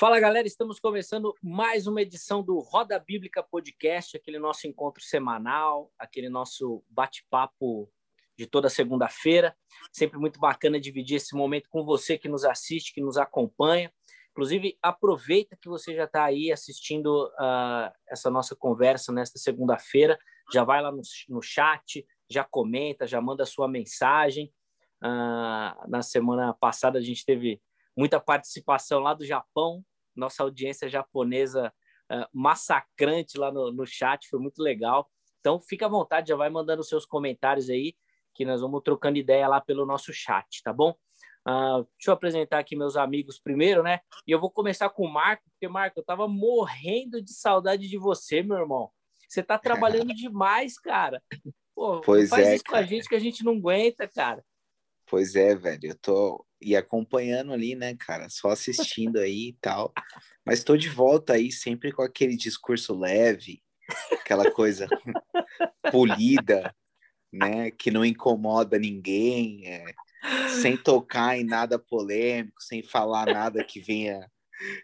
Fala galera, estamos começando mais uma edição do Roda Bíblica Podcast, aquele nosso encontro semanal, aquele nosso bate-papo de toda segunda-feira. Sempre muito bacana dividir esse momento com você que nos assiste, que nos acompanha. Inclusive, aproveita que você já está aí assistindo uh, essa nossa conversa nesta segunda-feira. Já vai lá no, no chat, já comenta, já manda sua mensagem. Uh, na semana passada a gente teve muita participação lá do Japão, nossa audiência japonesa uh, massacrante lá no, no chat, foi muito legal. Então, fica à vontade, já vai mandando seus comentários aí, que nós vamos trocando ideia lá pelo nosso chat, tá bom? Uh, deixa eu apresentar aqui meus amigos primeiro, né? E eu vou começar com o Marco, porque, Marco, eu tava morrendo de saudade de você, meu irmão. Você tá trabalhando demais, cara. Pô, pois faz é, isso cara. com a gente que a gente não aguenta, cara. Pois é, velho. Eu tô e acompanhando ali, né, cara? Só assistindo aí e tal. Mas tô de volta aí, sempre com aquele discurso leve, aquela coisa polida, né? Que não incomoda ninguém, é, sem tocar em nada polêmico, sem falar nada que venha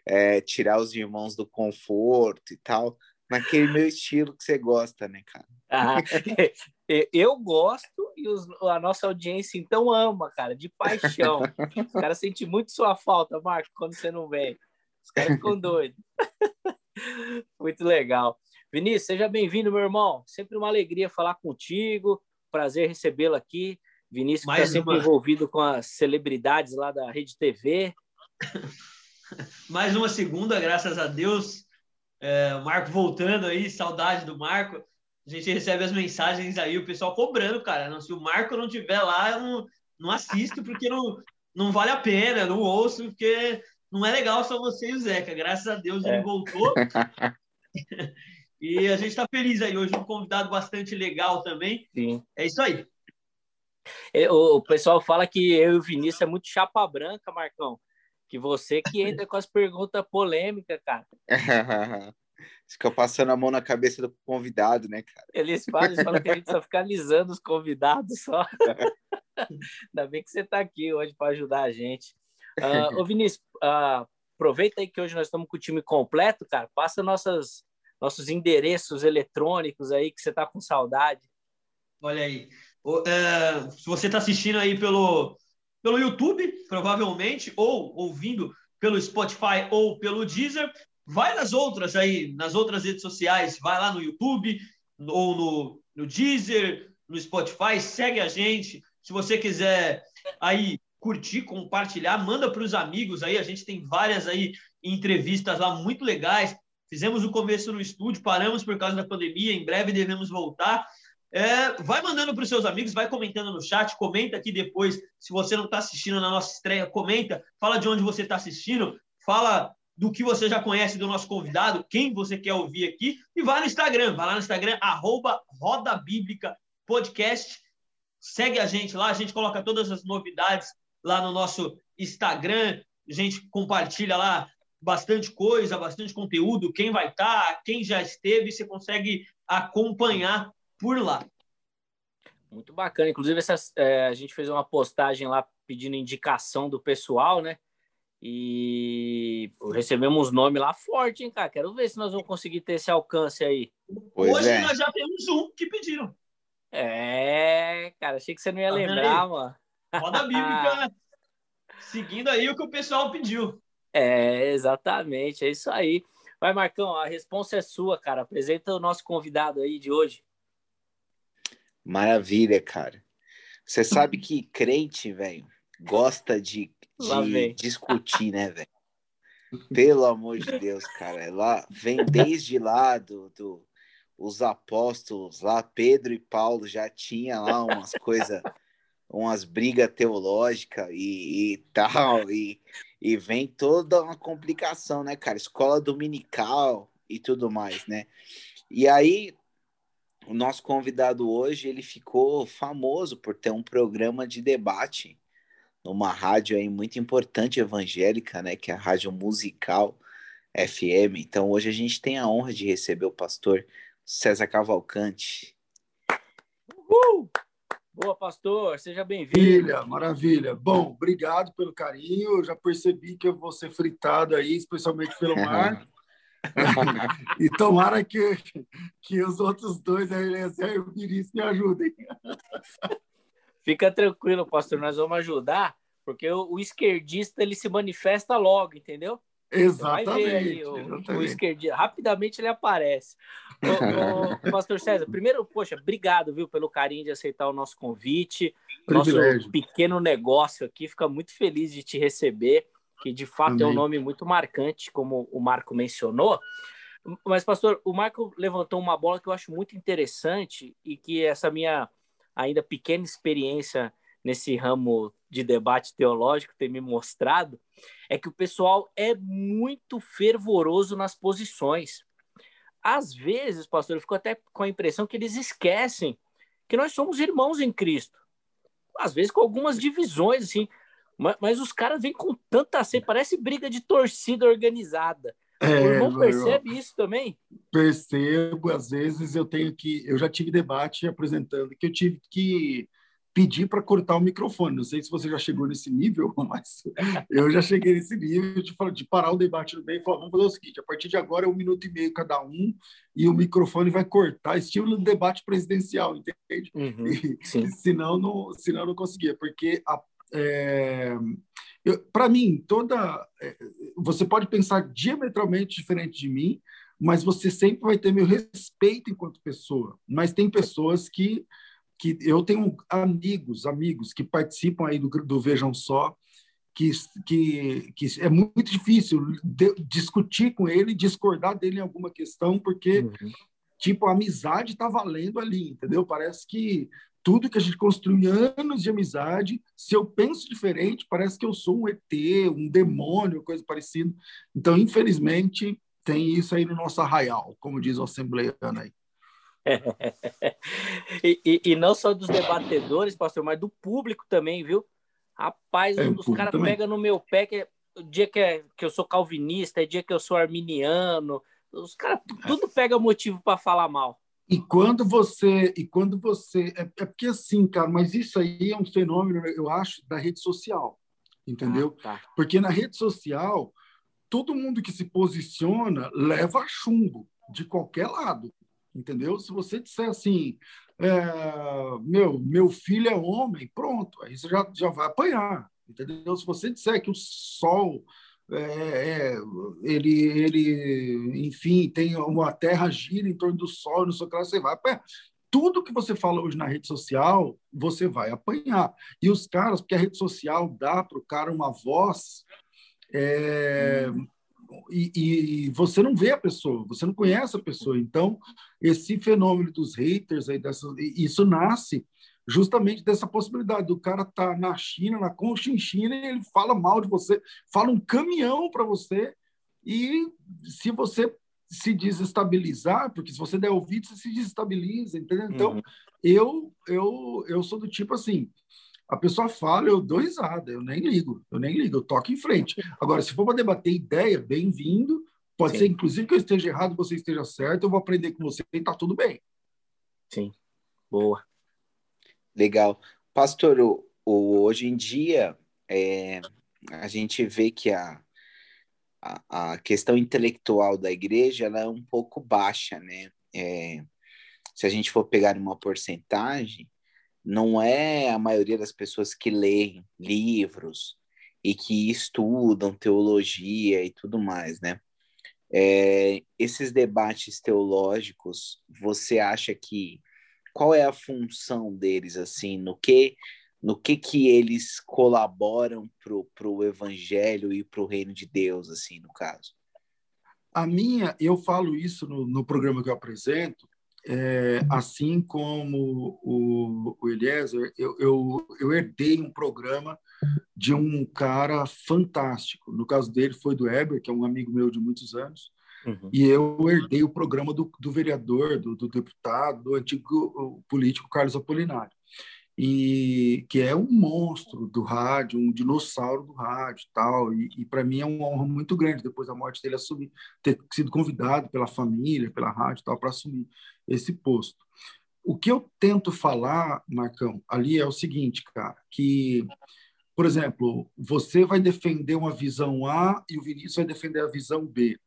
é, tirar os irmãos do conforto e tal naquele meu estilo que você gosta, né, cara? Ah, eu gosto e os, a nossa audiência então ama, cara, de paixão. Os caras sentem muito sua falta, Marco, quando você não vem. Os caras ficam doidos. muito legal. Vinícius, seja bem-vindo, meu irmão. Sempre uma alegria falar contigo. Prazer recebê-lo aqui. Vinícius está sempre envolvido com as celebridades lá da Rede TV. Mais uma segunda, graças a Deus. É, Marco voltando aí, saudade do Marco. A gente recebe as mensagens aí, o pessoal cobrando, cara. Não, se o Marco não tiver lá, eu não, não assisto, porque não, não vale a pena, não ouço, porque não é legal só você e o Zeca. Graças a Deus ele é. voltou. e a gente está feliz aí. Hoje um convidado bastante legal também. Sim. É isso aí. É, o pessoal fala que eu e o Vinícius é muito chapa branca, Marcão. Que você que entra com as perguntas polêmicas, cara. Fica passando a mão na cabeça do convidado, né, cara? Eles falam, eles falam que a gente só fica alisando os convidados só. Ainda bem que você está aqui hoje para ajudar a gente. Uh, ô, Vinícius, uh, aproveita aí que hoje nós estamos com o time completo, cara. Passa nossas, nossos endereços eletrônicos aí que você está com saudade. Olha aí. Uh, se você está assistindo aí pelo, pelo YouTube, provavelmente, ou ouvindo pelo Spotify ou pelo Deezer. Vai nas outras aí, nas outras redes sociais, vai lá no YouTube ou no, no Deezer, no Spotify, segue a gente. Se você quiser aí curtir, compartilhar, manda para os amigos aí. A gente tem várias aí entrevistas lá muito legais. Fizemos o começo no estúdio, paramos por causa da pandemia, em breve devemos voltar. É, vai mandando para os seus amigos, vai comentando no chat, comenta aqui depois. Se você não está assistindo na nossa estreia, comenta, fala de onde você está assistindo, fala do que você já conhece do nosso convidado, quem você quer ouvir aqui, e vai no Instagram, vai lá no Instagram, arroba Roda Bíblica Podcast. Segue a gente lá, a gente coloca todas as novidades lá no nosso Instagram, a gente compartilha lá bastante coisa, bastante conteúdo, quem vai estar, tá, quem já esteve, você consegue acompanhar por lá. Muito bacana. Inclusive, é, a gente fez uma postagem lá pedindo indicação do pessoal, né? E recebemos nome lá forte, hein, cara? Quero ver se nós vamos conseguir ter esse alcance aí. Pois Hoje é. nós já temos um que pediram. É, cara, achei que você não ia tá lembrar, aí? mano. Roda bíblica? Seguindo aí o que o pessoal pediu. É, exatamente, é isso aí. Vai, Marcão, a resposta é sua, cara. Apresenta o nosso convidado aí de hoje. Maravilha, cara. Você sabe que crente, velho, gosta de, de discutir, né, velho? Pelo amor de Deus, cara. Lá vem desde lá do, do os apóstolos lá, Pedro e Paulo já tinha lá umas coisas, umas brigas teológicas e, e, tal, e, e vem toda uma complicação, né, cara? Escola dominical e tudo mais, né? E aí o nosso convidado hoje, ele ficou famoso por ter um programa de debate numa rádio aí muito importante evangélica, né, que é a Rádio Musical FM. Então hoje a gente tem a honra de receber o pastor César Cavalcante. Uhul! Boa, pastor, seja bem-vindo. Maravilha, maravilha. Bom, obrigado pelo carinho. Eu já percebi que eu vou ser fritado aí, especialmente pelo Marco. e tomara que, que os outros dois, a Eliezer e o Vinícius, me ajudem. Fica tranquilo, pastor, nós vamos ajudar, porque o, o esquerdista ele se manifesta logo, entendeu? Exatamente. Aí, o, exatamente. o esquerdista, rapidamente ele aparece. Ô, Pastor César, primeiro, poxa, obrigado, viu, pelo carinho de aceitar o nosso convite. Privilégio. Nosso pequeno negócio aqui, fica muito feliz de te receber, que de fato Amém. é um nome muito marcante, como o Marco mencionou. Mas, pastor, o Marco levantou uma bola que eu acho muito interessante e que essa minha ainda pequena experiência nesse ramo de debate teológico tem me mostrado é que o pessoal é muito fervoroso nas posições. Às vezes, pastor, eu fico até com a impressão que eles esquecem que nós somos irmãos em Cristo. Às vezes com algumas divisões, assim, mas, mas os caras vêm com tanta parece briga de torcida organizada. É, o irmão percebe isso também? Percebo, às vezes eu tenho que. Eu já tive debate apresentando que eu tive que pedir para cortar o microfone. Não sei se você já chegou nesse nível, mas eu já cheguei nesse nível de, de parar o debate no meio e falar: vamos fazer o seguinte, a partir de agora é um minuto e meio cada um e o microfone vai cortar, estilo debate presidencial, entende? Uhum, e, senão, não, senão não conseguia, porque é, para mim, toda. É, você pode pensar diametralmente diferente de mim, mas você sempre vai ter meu respeito enquanto pessoa. Mas tem pessoas que que eu tenho amigos, amigos que participam aí do, do Vejam Só, que, que, que é muito difícil de, discutir com ele, discordar dele em alguma questão, porque, uhum. tipo, a amizade está valendo ali, entendeu? Parece que tudo que a gente construiu anos de amizade, se eu penso diferente, parece que eu sou um ET, um demônio, coisa parecida. Então, infelizmente, tem isso aí no nosso arraial, como diz o assembleiano aí. e, e, e, não só dos debatedores, pastor, mas do público também, viu? Rapaz, é, os caras pegam no meu pé que é o dia que, é, que eu sou calvinista, é dia que eu sou arminiano. Os caras tudo pega motivo para falar mal. E quando você e quando você é, é, porque assim, cara, mas isso aí é um fenômeno, eu acho, da rede social, entendeu? Ah, tá. Porque na rede social todo mundo que se posiciona leva chumbo de qualquer lado entendeu? Se você disser assim, é, meu, meu filho é homem, pronto, aí você já, já vai apanhar, entendeu? Se você disser que o sol é, é, ele, ele, enfim, tem uma terra gira em torno do sol, não sei o que lá, você vai. Tudo que você fala hoje na rede social, você vai apanhar. E os caras, porque a rede social dá para o cara uma voz é, hum e, e, você não vê a pessoa, você não conhece a pessoa. Então, esse fenômeno dos haters, aí dessa, isso nasce justamente dessa possibilidade do cara estar tá na China, na Conchinchina, e ele fala mal de você, fala um caminhão para você, e se você se desestabilizar, porque se você der ouvido, você se desestabiliza, entendeu? Então, uhum. eu, eu, eu sou do tipo assim, a pessoa fala, eu dou risada, eu nem ligo, eu nem ligo, eu toco em frente. Agora, se for para debater ideia, bem-vindo. Pode Sim. ser, inclusive, que eu esteja errado, você esteja certo, eu vou aprender com você e tá tudo bem. Sim, boa. Legal. Pastor, o, o hoje em dia, é, a gente vê que a, a, a, questão intelectual da igreja ela é um pouco baixa, né? É, se a gente for pegar uma porcentagem, não é a maioria das pessoas que leem livros e que estudam teologia e tudo mais, né? É, esses debates teológicos, você acha que qual é a função deles assim, no que no que que eles colaboram pro pro evangelho e pro reino de Deus assim, no caso? A minha, eu falo isso no, no programa que eu apresento, é, assim como o, o Eliezer, eu, eu, eu, herdei um programa de um cara fantástico. No caso dele foi do Heber, que é um amigo meu de muitos anos, uhum. e eu herdei o programa do, do vereador, do, do, deputado, do antigo político Carlos Apolinário e que é um monstro do rádio, um dinossauro do rádio, tal. E, e para mim é uma honra muito grande depois da morte dele assumir, ter sido convidado pela família, pela rádio, tal, para assumir esse posto. o que eu tento falar, Marcão, ali é o seguinte, cara, que, por exemplo, você vai defender uma visão A e o Vinícius vai defender a visão B.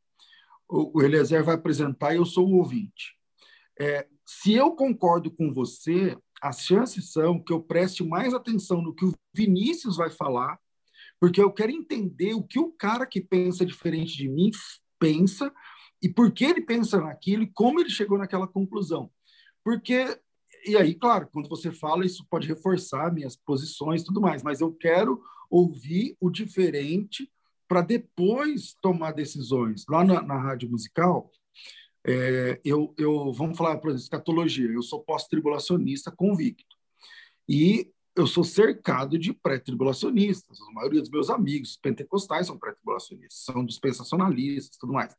O, Eliezer vai apresentar e eu sou o ouvinte. É, se eu concordo com você, as chances são que eu preste mais atenção no que o Vinícius vai falar, porque eu quero entender o que o cara que pensa diferente de mim pensa e por que ele pensa naquilo e como ele chegou naquela conclusão. Porque, e aí, claro, quando você fala, isso pode reforçar minhas posições e tudo mais, mas eu quero ouvir o diferente para depois tomar decisões. Lá na, na rádio musical, é, eu, eu, vamos falar, por exemplo, escatologia, eu sou pós-tribulacionista convicto. E eu sou cercado de pré-tribulacionistas. A maioria dos meus amigos pentecostais são pré-tribulacionistas, são dispensacionalistas tudo mais.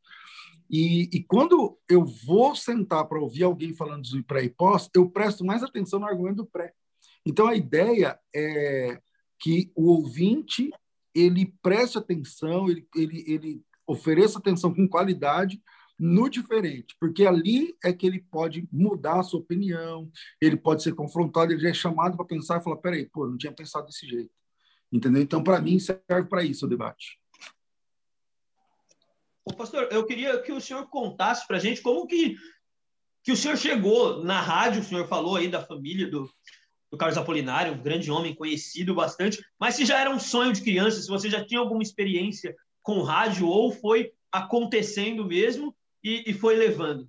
E, e quando eu vou sentar para ouvir alguém falando de pré e pós, eu presto mais atenção no argumento do pré. Então, a ideia é que o ouvinte ele preste atenção, ele, ele, ele ofereça atenção com qualidade no diferente, porque ali é que ele pode mudar a sua opinião, ele pode ser confrontado, ele é chamado para pensar e falar, peraí, pô, não tinha pensado desse jeito. Entendeu? Então, para mim, serve para isso o debate. Ô, pastor, eu queria que o senhor contasse para a gente como que, que o senhor chegou na rádio, o senhor falou aí da família do, do Carlos Apolinário, um grande homem conhecido bastante, mas se já era um sonho de criança, se você já tinha alguma experiência com rádio ou foi acontecendo mesmo e, e foi levando?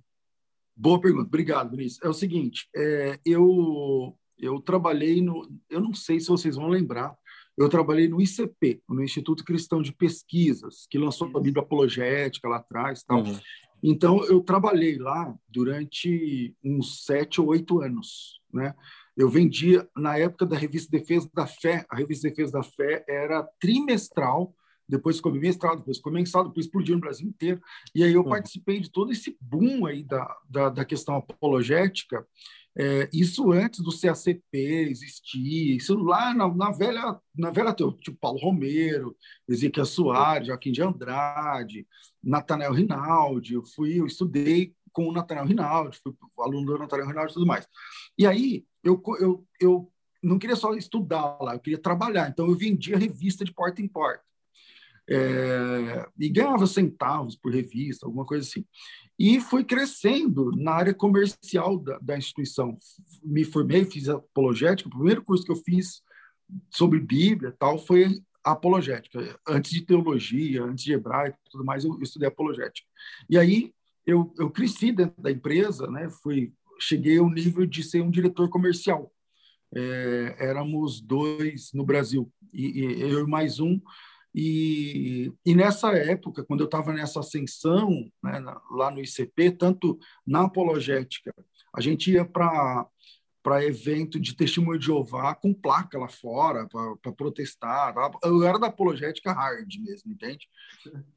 Boa pergunta, obrigado, Vinícius. É o seguinte, é, eu, eu trabalhei no, eu não sei se vocês vão lembrar, eu trabalhei no ICP, no Instituto Cristão de Pesquisas, que lançou a Bíblia Apologética lá atrás. Tal. Uhum. Então, eu trabalhei lá durante uns sete ou oito anos. Né? Eu vendia, na época da revista Defesa da Fé, a revista Defesa da Fé era trimestral, depois ficou bimestral, depois ficou mensal, depois explodiu no Brasil inteiro. E aí eu uhum. participei de todo esse boom aí da, da, da questão apologética, é, isso antes do CACP existir, isso lá na, na velha, na velha tipo Paulo Romero, Ezequiel Soares, Joaquim de Andrade, Nathanael Rinaldi, eu fui, eu estudei com o Nathanael Rinaldi, fui aluno do Nathanael Rinaldi e tudo mais. E aí eu, eu, eu não queria só estudar lá, eu queria trabalhar, então eu vendia revista de porta em porta. É, e ganhava centavos por revista, alguma coisa assim e fui crescendo na área comercial da, da instituição. Me formei, fiz apologética. O primeiro curso que eu fiz sobre Bíblia tal foi apologética. Antes de teologia, antes de hebraico, tudo mais, eu, estudei apologética. E aí eu, eu cresci dentro da empresa, né? Fui, cheguei ao nível de ser um diretor comercial. É, éramos dois no Brasil e, e eu e mais um e, e nessa época, quando eu estava nessa ascensão, né, lá no ICP, tanto na apologética, a gente ia para para evento de testemunho de Jeová com placa lá fora para protestar. Eu era da apologética hard mesmo, entende?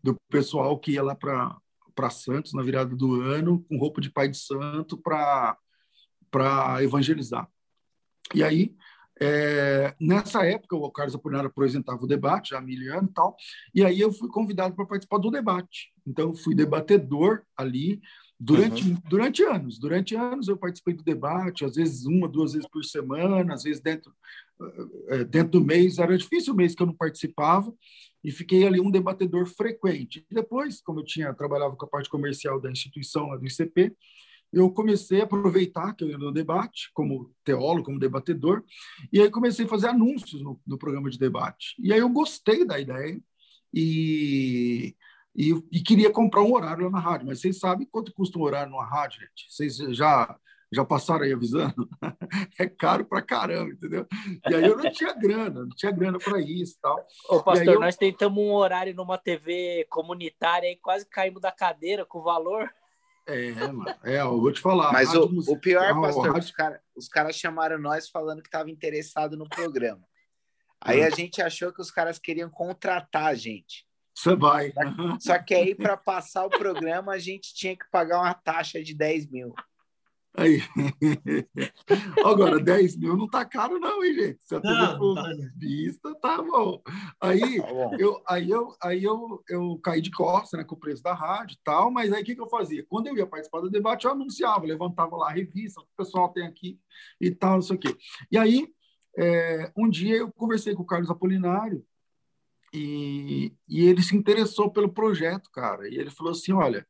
Do pessoal que ia lá para para Santos na virada do ano com roupa de pai de santo para para evangelizar. E aí é, nessa época, o Carlos Apolinário apresentava o debate, já há mil anos e tal, e aí eu fui convidado para participar do debate. Então, fui debatedor ali durante, uhum. durante anos. Durante anos eu participei do debate, às vezes uma, duas vezes por semana, às vezes dentro, dentro do mês. Era difícil o mês que eu não participava, e fiquei ali um debatedor frequente. Depois, como eu tinha trabalhava com a parte comercial da instituição, lá do ICP, eu comecei a aproveitar que eu ia no debate, como teólogo, como debatedor, e aí comecei a fazer anúncios no, no programa de debate. E aí eu gostei da ideia e, e, e, queria comprar um horário lá na rádio. Mas vocês sabem quanto custa um horário numa rádio, gente? Vocês já já passaram aí avisando? é caro pra caramba, entendeu? E aí eu não tinha grana, não tinha grana para isso tal. Ô, pastor, eu... nós tentamos um horário numa TV comunitária e quase caímos da cadeira com o valor. É, mano. É, eu vou te falar. Mas o, o pior, pastor, rádio... os caras cara chamaram nós falando que estava interessado no programa. Aí a gente achou que os caras queriam contratar a gente. Você vai. Só, só que aí, para passar o programa, a gente tinha que pagar uma taxa de 10 mil. Aí. Agora, 10 mil não tá caro, não, hein, gente? Se a TV não, for tá... vista, tá bom. Aí, tá bom. Eu, aí, eu, aí eu, eu caí de costas né, com o preço da rádio e tal, mas aí o que, que eu fazia? Quando eu ia participar do debate, eu anunciava, levantava lá a revista, o pessoal tem aqui e tal, não sei o quê. E aí, é, um dia eu conversei com o Carlos Apolinário e, e ele se interessou pelo projeto, cara. E ele falou assim: olha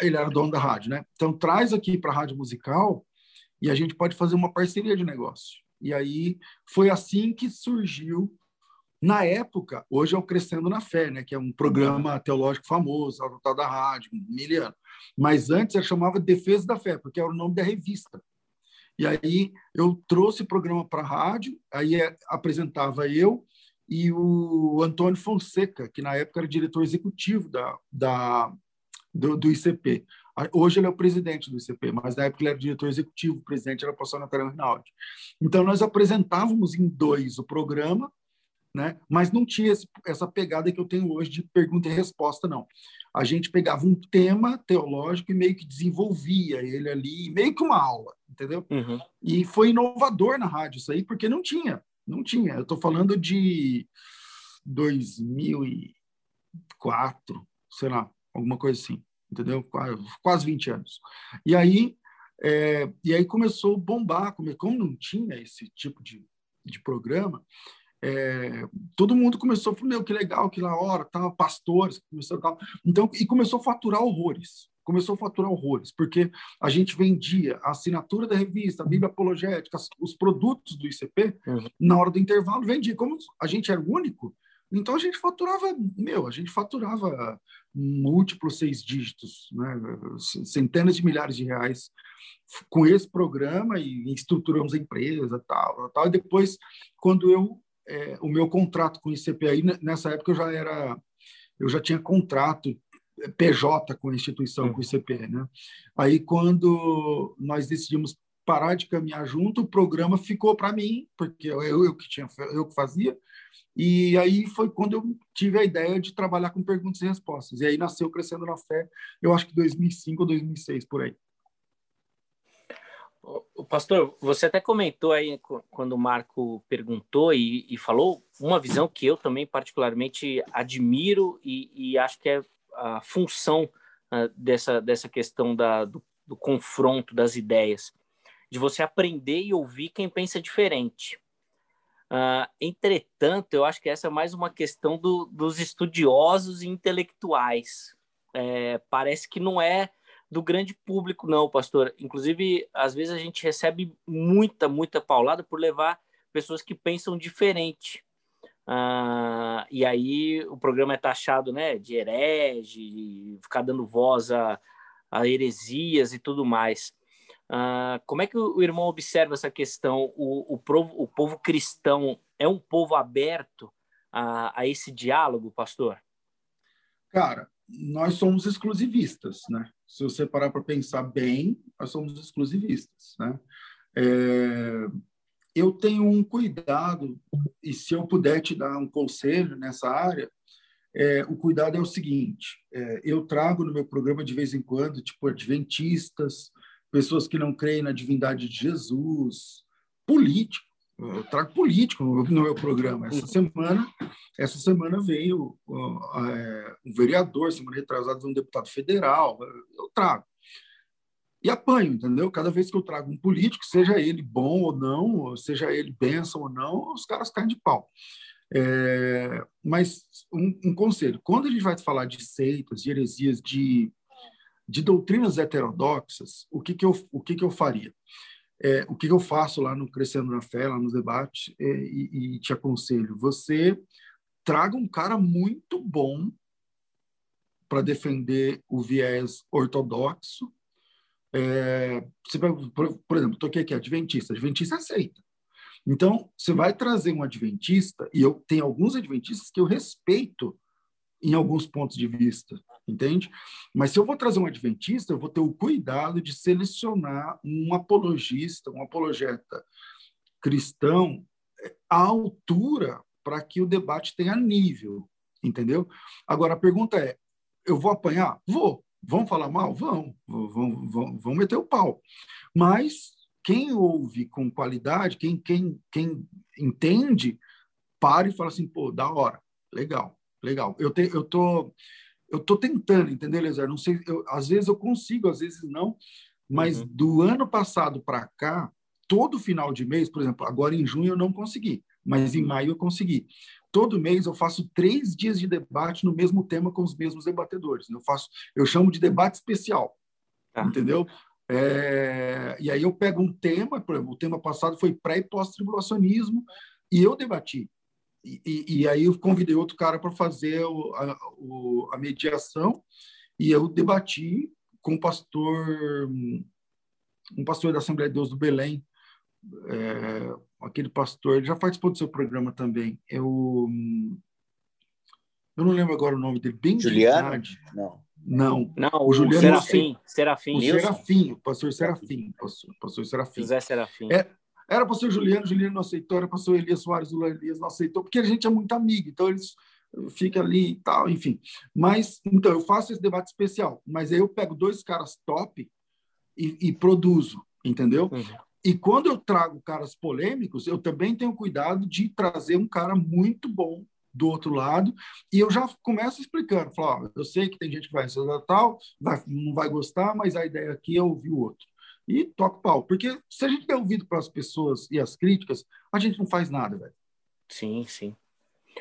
ele era dono da rádio, né? Então traz aqui para a rádio musical e a gente pode fazer uma parceria de negócio. E aí foi assim que surgiu na época, hoje é o Crescendo na Fé, né, que é um programa teológico famoso, ao da rádio, miliano. Mas antes ele chamava Defesa da Fé, porque era o nome da revista. E aí eu trouxe o programa para a rádio, aí é, apresentava eu e o Antônio Fonseca, que na época era diretor executivo da, da do, do ICP. Hoje ele é o presidente do ICP, mas na época ele era diretor executivo, o presidente era o pastor Natália Rinaldi. Então, nós apresentávamos em dois o programa, né? mas não tinha esse, essa pegada que eu tenho hoje de pergunta e resposta, não. A gente pegava um tema teológico e meio que desenvolvia ele ali, meio que uma aula, entendeu? Uhum. E foi inovador na rádio isso aí, porque não tinha, não tinha. Eu estou falando de 2004, sei lá, alguma coisa assim, entendeu? Quase, quase 20 anos. E aí, é, e aí começou a bombar, como não tinha esse tipo de, de programa, é, todo mundo começou a falar, meu, que legal, que lá hora, tá, pastores, começou tal. Então, e começou a faturar horrores. Começou a faturar horrores, porque a gente vendia a assinatura da revista, a Bíblia Apologética, os produtos do ICP, uhum. na hora do intervalo, vendia. Como a gente era o único, então a gente faturava, meu, a gente faturava múltiplos seis dígitos, né? centenas de milhares de reais com esse programa e estruturamos a empresa tal, tal. E depois, quando eu é, o meu contrato com o ICPI nessa época eu já era eu já tinha contrato é, PJ com a instituição, com o ICP, né? Aí quando nós decidimos parar de caminhar junto, o programa ficou para mim, porque eu, eu que tinha eu que fazia, e aí foi quando eu tive a ideia de trabalhar com perguntas e respostas. E aí nasceu Crescendo na Fé, eu acho que 2005 ou 2006, por aí. O pastor, você até comentou aí quando o Marco perguntou e, e falou uma visão que eu também particularmente admiro e, e acho que é a função uh, dessa, dessa questão da, do, do confronto das ideias, de você aprender e ouvir quem pensa diferente. Uh, entretanto, eu acho que essa é mais uma questão do, dos estudiosos e intelectuais. É, parece que não é do grande público, não, pastor. Inclusive, às vezes a gente recebe muita, muita paulada por levar pessoas que pensam diferente. Uh, e aí o programa é taxado né, de herege, ficar dando voz a, a heresias e tudo mais. Uh, como é que o irmão observa essa questão? O, o, povo, o povo cristão é um povo aberto a, a esse diálogo, pastor? Cara, nós somos exclusivistas, né? Se você parar para pensar bem, nós somos exclusivistas, né? É, eu tenho um cuidado, e se eu puder te dar um conselho nessa área, é, o cuidado é o seguinte: é, eu trago no meu programa de vez em quando, tipo, adventistas, pessoas que não creem na divindade de Jesus, político. Eu trago político no meu programa. Essa semana, essa semana veio é, um vereador, semana retrasada, um deputado federal. Eu trago. E apanho, entendeu? Cada vez que eu trago um político, seja ele bom ou não, seja ele benção ou não, os caras caem de pau. É, mas um, um, conselho: quando a gente vai falar de seitas, de heresias, de de doutrinas heterodoxas, o que, que, eu, o que, que eu faria? É, o que, que eu faço lá no Crescendo na Fé, lá nos debates, é, e, e te aconselho, você traga um cara muito bom para defender o viés ortodoxo. É, você por, por exemplo, toquei aqui adventista, adventista aceita. Então, você vai trazer um adventista, e eu tenho alguns adventistas que eu respeito em alguns pontos de vista, entende? Mas se eu vou trazer um adventista, eu vou ter o cuidado de selecionar um apologista, um apologeta cristão eh, à altura para que o debate tenha nível, entendeu? Agora a pergunta é: eu vou apanhar? Vou, Vão falar mal? Vão, vão, vão, vão meter o pau. Mas quem ouve com qualidade, quem, quem, quem entende, para e fala assim, pô, da hora, legal, legal. Eu, te, eu tô eu tô tentando, entendeu, Eliezer? Não sei, eu, às vezes eu consigo, às vezes não, mas uhum. do ano passado para cá, todo final de mês, por exemplo, agora em junho eu não consegui, mas em maio eu consegui. Todo mês eu faço três dias de debate no mesmo tema com os mesmos debatedores. Eu faço, eu chamo de debate especial, ah. entendeu? É, e aí eu pego um tema, por exemplo, o tema passado foi pré e pós-tribulacionismo, e eu debati. E, e, aí eu convidei outro cara para fazer o, a, o, a, mediação, e eu debati com o pastor, um pastor da Assembleia de Deus do Belém, é, aquele pastor, ele já participou do seu programa também. Eu, eu não lembro agora o nome dele, bem Juliano? Não. Não. Não, o, o Juliano Serafim. Serafim. O Serafim, o pastor Serafim. Pastor, pastor Serafim. José Serafim. É, era pastor Juliano, Juliano não aceitou, era pastor Elias Soares, o Elias não aceitou, porque a gente é muito amigo, então eles ficam ali e tal, enfim. Mas, então, eu faço esse debate especial, mas aí eu pego dois caras top e, e produzo, entendeu? Uhum. E quando eu trago caras polêmicos, eu também tenho cuidado de trazer um cara muito bom do outro lado, e eu já começo explicando, falo, ó, eu sei que tem gente que vai ser tal, vai, não vai gostar, mas a ideia aqui é ouvir o outro. E toca o pau, porque se a gente der ouvido para as pessoas e as críticas, a gente não faz nada, velho. Sim, sim.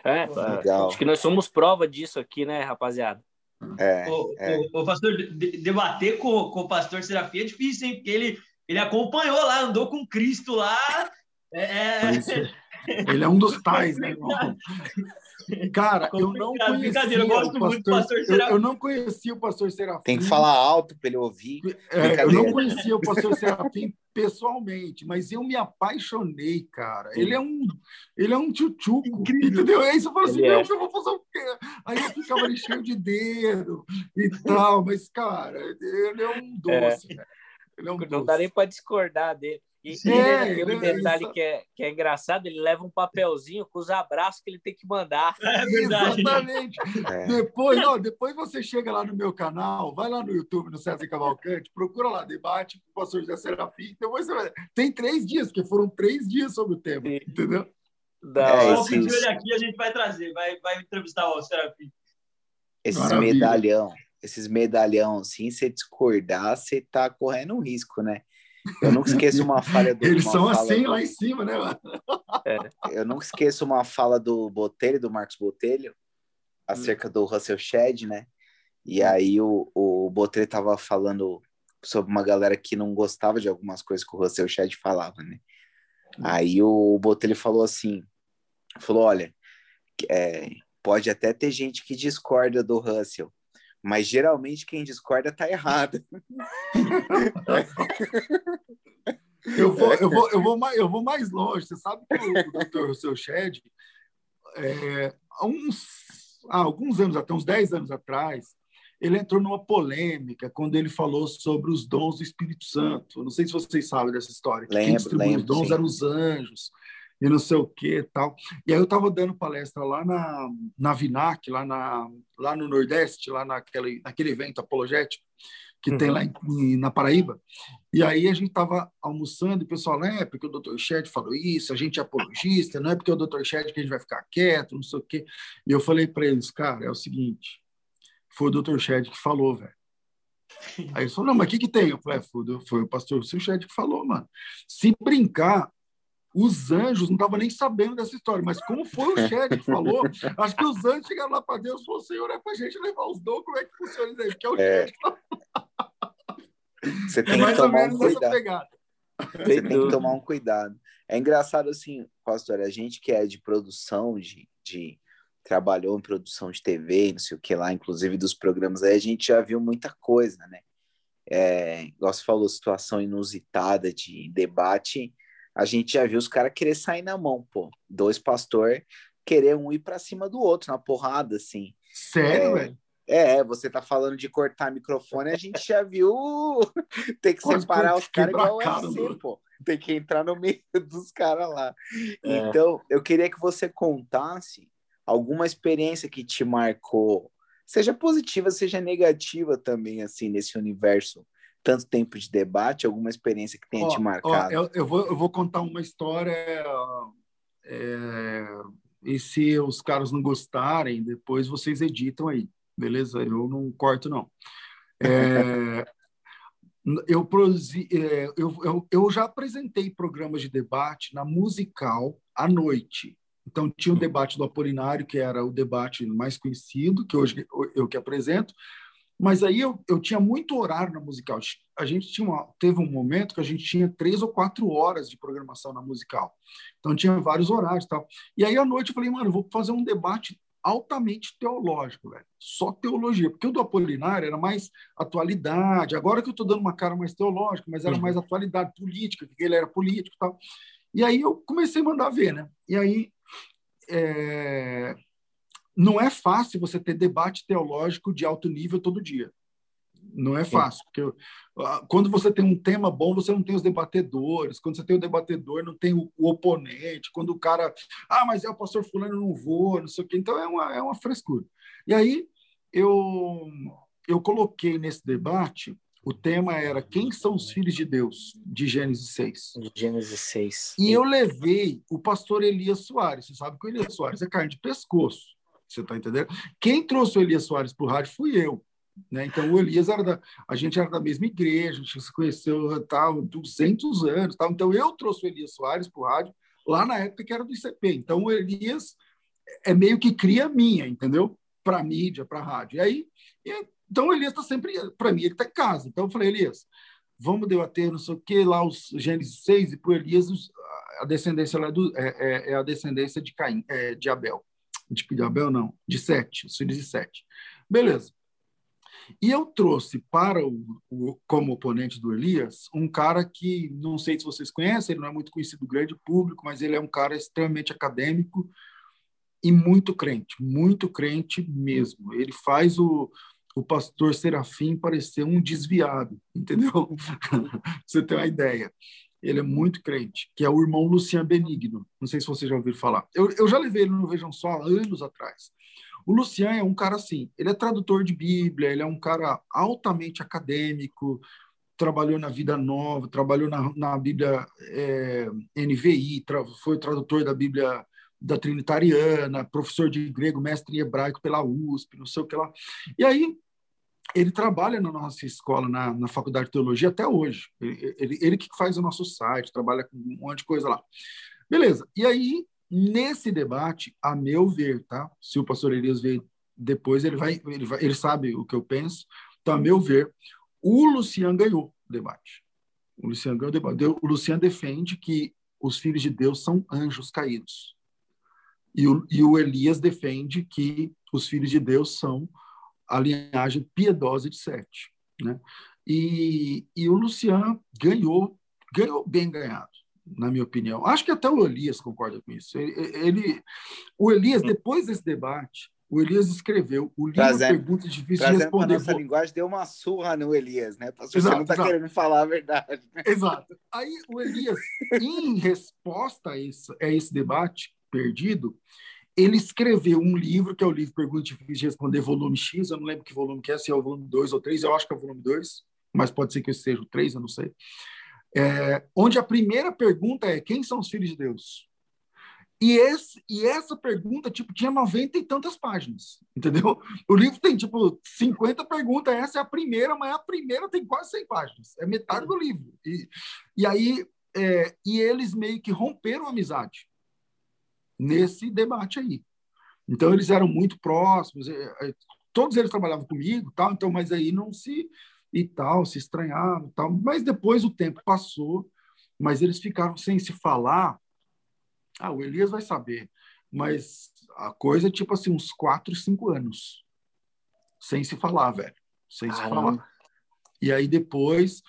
É, Legal. acho que nós somos prova disso aqui, né, rapaziada? É, o, é. O, o, pastor, de, debater com, com o pastor Serafim é difícil, hein? Porque ele, ele acompanhou lá, andou com Cristo lá. É, é... Ele é um dos tais, né, irmão? Cara, eu não conhecia eu gosto o pastor, muito do pastor Serafim. Eu, eu, não conhecia o pastor Serafim. Tem que falar alto para ele ouvir. É, eu não conhecia o pastor Serafim pessoalmente, mas eu me apaixonei, cara. Ele é um, ele é um tchutchuco, entendeu? Aí você fala assim, é. eu vou fazer o quê? Aí eu ficava ali cheio de dedo e tal, mas, cara, ele é um doce, é. Ele é um não doce. dá nem para discordar dele. E, é, tem um detalhe isso. que é, que é engraçado, ele leva um papelzinho com os abraços que ele tem que mandar. É verdade. Exatamente. É. Depois, ó, depois você chega lá no meu canal, vai lá no YouTube, no César Cavalcante, procura lá, debate com o pastor José Serafim. Depois você vai... Tem três dias, porque foram três dias sobre o tema, Sim. entendeu? Da é, esses... ele aqui a gente vai trazer, vai, vai entrevistar o Serafim. Esses Maravilha. medalhão, esses medalhão, assim, se discordar, você tá correndo um risco, né? Eu nunca esqueço uma falha do. Eles são assim do... lá em cima, né, mano? É, eu nunca esqueço uma fala do Botelho, do Marcos Botelho, acerca hum. do Russell Shedd, né? E aí o, o Botelho tava falando sobre uma galera que não gostava de algumas coisas que o Russell Shedd falava, né? Hum. Aí o Botelho falou assim, falou, olha, é, pode até ter gente que discorda do Russell, mas geralmente quem discorda tá errado. eu, vou, eu, vou, eu, vou mais, eu vou mais longe. Você sabe que o doutor Seu Shed, é, uns, há alguns anos até, uns 10 anos atrás, ele entrou numa polêmica quando ele falou sobre os dons do Espírito Santo. não sei se vocês sabem dessa história. Lembro, quem distribuiu os dons sim. eram os anjos e não sei o que tal. E aí eu estava dando palestra lá na, na Vinac, lá, na, lá no Nordeste, lá naquele, naquele evento apologético que uhum. tem lá em, na Paraíba. E aí a gente estava almoçando e o pessoal, é porque o doutor Shed falou isso, a gente é apologista, não é porque o doutor Shed que a gente vai ficar quieto, não sei o quê. E eu falei para eles, cara, é o seguinte, foi o doutor Shed que falou, velho. Aí eles falaram, não, mas o que, que tem? Eu falei, é, foi, foi o pastor Shed que falou, mano. Se brincar, os anjos não estavam nem sabendo dessa história, mas como foi o Shed que falou, acho que os anjos chegaram lá para Deus e falaram, Senhor, é para a gente levar os dons, como é que funciona isso aí? Porque é o é. Shed. Você tem é que tomar um cuidado. Você tem que tomar um cuidado. É engraçado assim, pastor, a gente que é de produção, de, de trabalhou em produção de TV, não sei o que lá, inclusive dos programas aí, a gente já viu muita coisa, né? É, igual você falou, situação inusitada de debate, a gente já viu os caras querer sair na mão, pô. Dois pastor querer um ir para cima do outro na porrada, assim. Sério, é, velho? É, você tá falando de cortar microfone, a gente já viu tem que Pode separar os caras igual o UFC, pô. Tem que entrar no meio dos caras lá. É. Então, eu queria que você contasse alguma experiência que te marcou seja positiva, seja negativa também, assim, nesse universo. Tanto tempo de debate, alguma experiência que tenha ó, te marcado? Ó, eu, eu, vou, eu vou contar uma história. É, e se os caras não gostarem, depois vocês editam aí, beleza? Eu não corto, não. É, eu, produzi, é, eu, eu, eu já apresentei programas de debate na musical à noite. Então, tinha o debate do Apolinário, que era o debate mais conhecido, que hoje eu que apresento, mas aí eu, eu tinha muito horário na musical. A gente tinha uma, teve um momento que a gente tinha três ou quatro horas de programação na musical. Então, tinha vários horários e tal. E aí, à noite, eu falei, mano, eu vou fazer um debate altamente teológico, velho. Só teologia. Porque o do Apolinário era mais atualidade. Agora que eu estou dando uma cara mais teológica, mas era uhum. mais atualidade política, que ele era político e tal. E aí eu comecei a mandar ver, né? E aí é... não é fácil você ter debate teológico de alto nível todo dia. Não é fácil, porque ah, quando você tem um tema bom, você não tem os debatedores. Quando você tem o debatedor, não tem o, o oponente. Quando o cara, ah, mas é o pastor fulano, não vou, não sei o quê. Então é uma, é uma frescura. E aí eu, eu coloquei nesse debate o tema era Quem são os filhos de Deus? De Gênesis 6. De Gênesis 6. E eu levei o pastor Elias Soares. Você sabe que o Elias Soares é carne de pescoço. Você está entendendo? Quem trouxe o Elias Soares para o rádio fui eu. Né? Então, o Elias era da. A gente era da mesma igreja, a gente se conheceu tal, 200 anos. Tal. Então, eu trouxe o Elias Soares para o rádio, lá na época que era do ICP. Então, o Elias é meio que cria minha, entendeu? Para mídia, para rádio. E aí, então, o Elias está sempre, para mim, ele está em casa. Então, eu falei, Elias, vamos debater, não sei o que, lá os Gênesis 6, e para o Elias, a descendência lá do, é, é, é, a descendência de Caim, é, de Abel. De, de Abel, não, de Sete, os filhos de Sete. Beleza. E eu trouxe para o, o, como oponente do Elias um cara que não sei se vocês conhecem, ele não é muito conhecido do grande público, mas ele é um cara extremamente acadêmico e muito crente, muito crente mesmo. Ele faz o, o pastor Serafim parecer um desviado, entendeu? você tem uma ideia. Ele é muito crente, que é o irmão Luciano Benigno. Não sei se você já ouviu falar. Eu, eu já levei ele no Vejam Só anos atrás. O Lucian é um cara assim, ele é tradutor de Bíblia, ele é um cara altamente acadêmico, trabalhou na Vida Nova, trabalhou na, na Bíblia é, NVI, tra, foi tradutor da Bíblia da Trinitariana, professor de grego, mestre em hebraico pela USP, não sei o que lá. E aí ele trabalha na nossa escola, na, na faculdade de teologia até hoje. Ele, ele, ele que faz o nosso site, trabalha com um monte de coisa lá. Beleza. E aí Nesse debate, a meu ver, tá? Se o pastor Elias ver depois, ele vai, ele vai, ele sabe o que eu penso. Então, a meu ver, o Luciano ganhou o debate. O Luciano ganhou o debate. O Luciano defende que os filhos de Deus são anjos caídos. E o, e o Elias defende que os filhos de Deus são a linhagem piedosa de Sete. Né? E, e o Luciano ganhou, ganhou bem ganhado na minha opinião. Acho que até o Elias concorda com isso. Ele, ele o Elias, depois desse debate, o Elias escreveu o livro trazendo, Perguntas Difíceis de Responder. A nossa linguagem deu uma surra no Elias, né? Você exato, não está querendo falar a verdade. Né? Exato. Aí o Elias, em resposta a esse, a esse debate perdido, ele escreveu um livro, que é o livro Perguntas Difíceis de Responder, volume X, eu não lembro que volume que é, se é o volume 2 ou 3, eu acho que é o volume 2, mas pode ser que seja o 3, eu não sei é, onde a primeira pergunta é quem são os filhos de Deus? E, esse, e essa pergunta, tipo, tinha 90 e tantas páginas, entendeu? O livro tem, tipo, 50 perguntas, essa é a primeira, mas a primeira tem quase 100 páginas, é metade do livro. E, e aí, é, e eles meio que romperam a amizade nesse debate aí. Então, eles eram muito próximos, é, é, todos eles trabalhavam comigo, tal, então, mas aí não se e tal, se estranharam tal. Mas depois o tempo passou, mas eles ficaram sem se falar. Ah, o Elias vai saber. Mas a coisa é tipo assim, uns quatro, cinco anos. Sem se falar, velho. Sem se falar. E aí depois,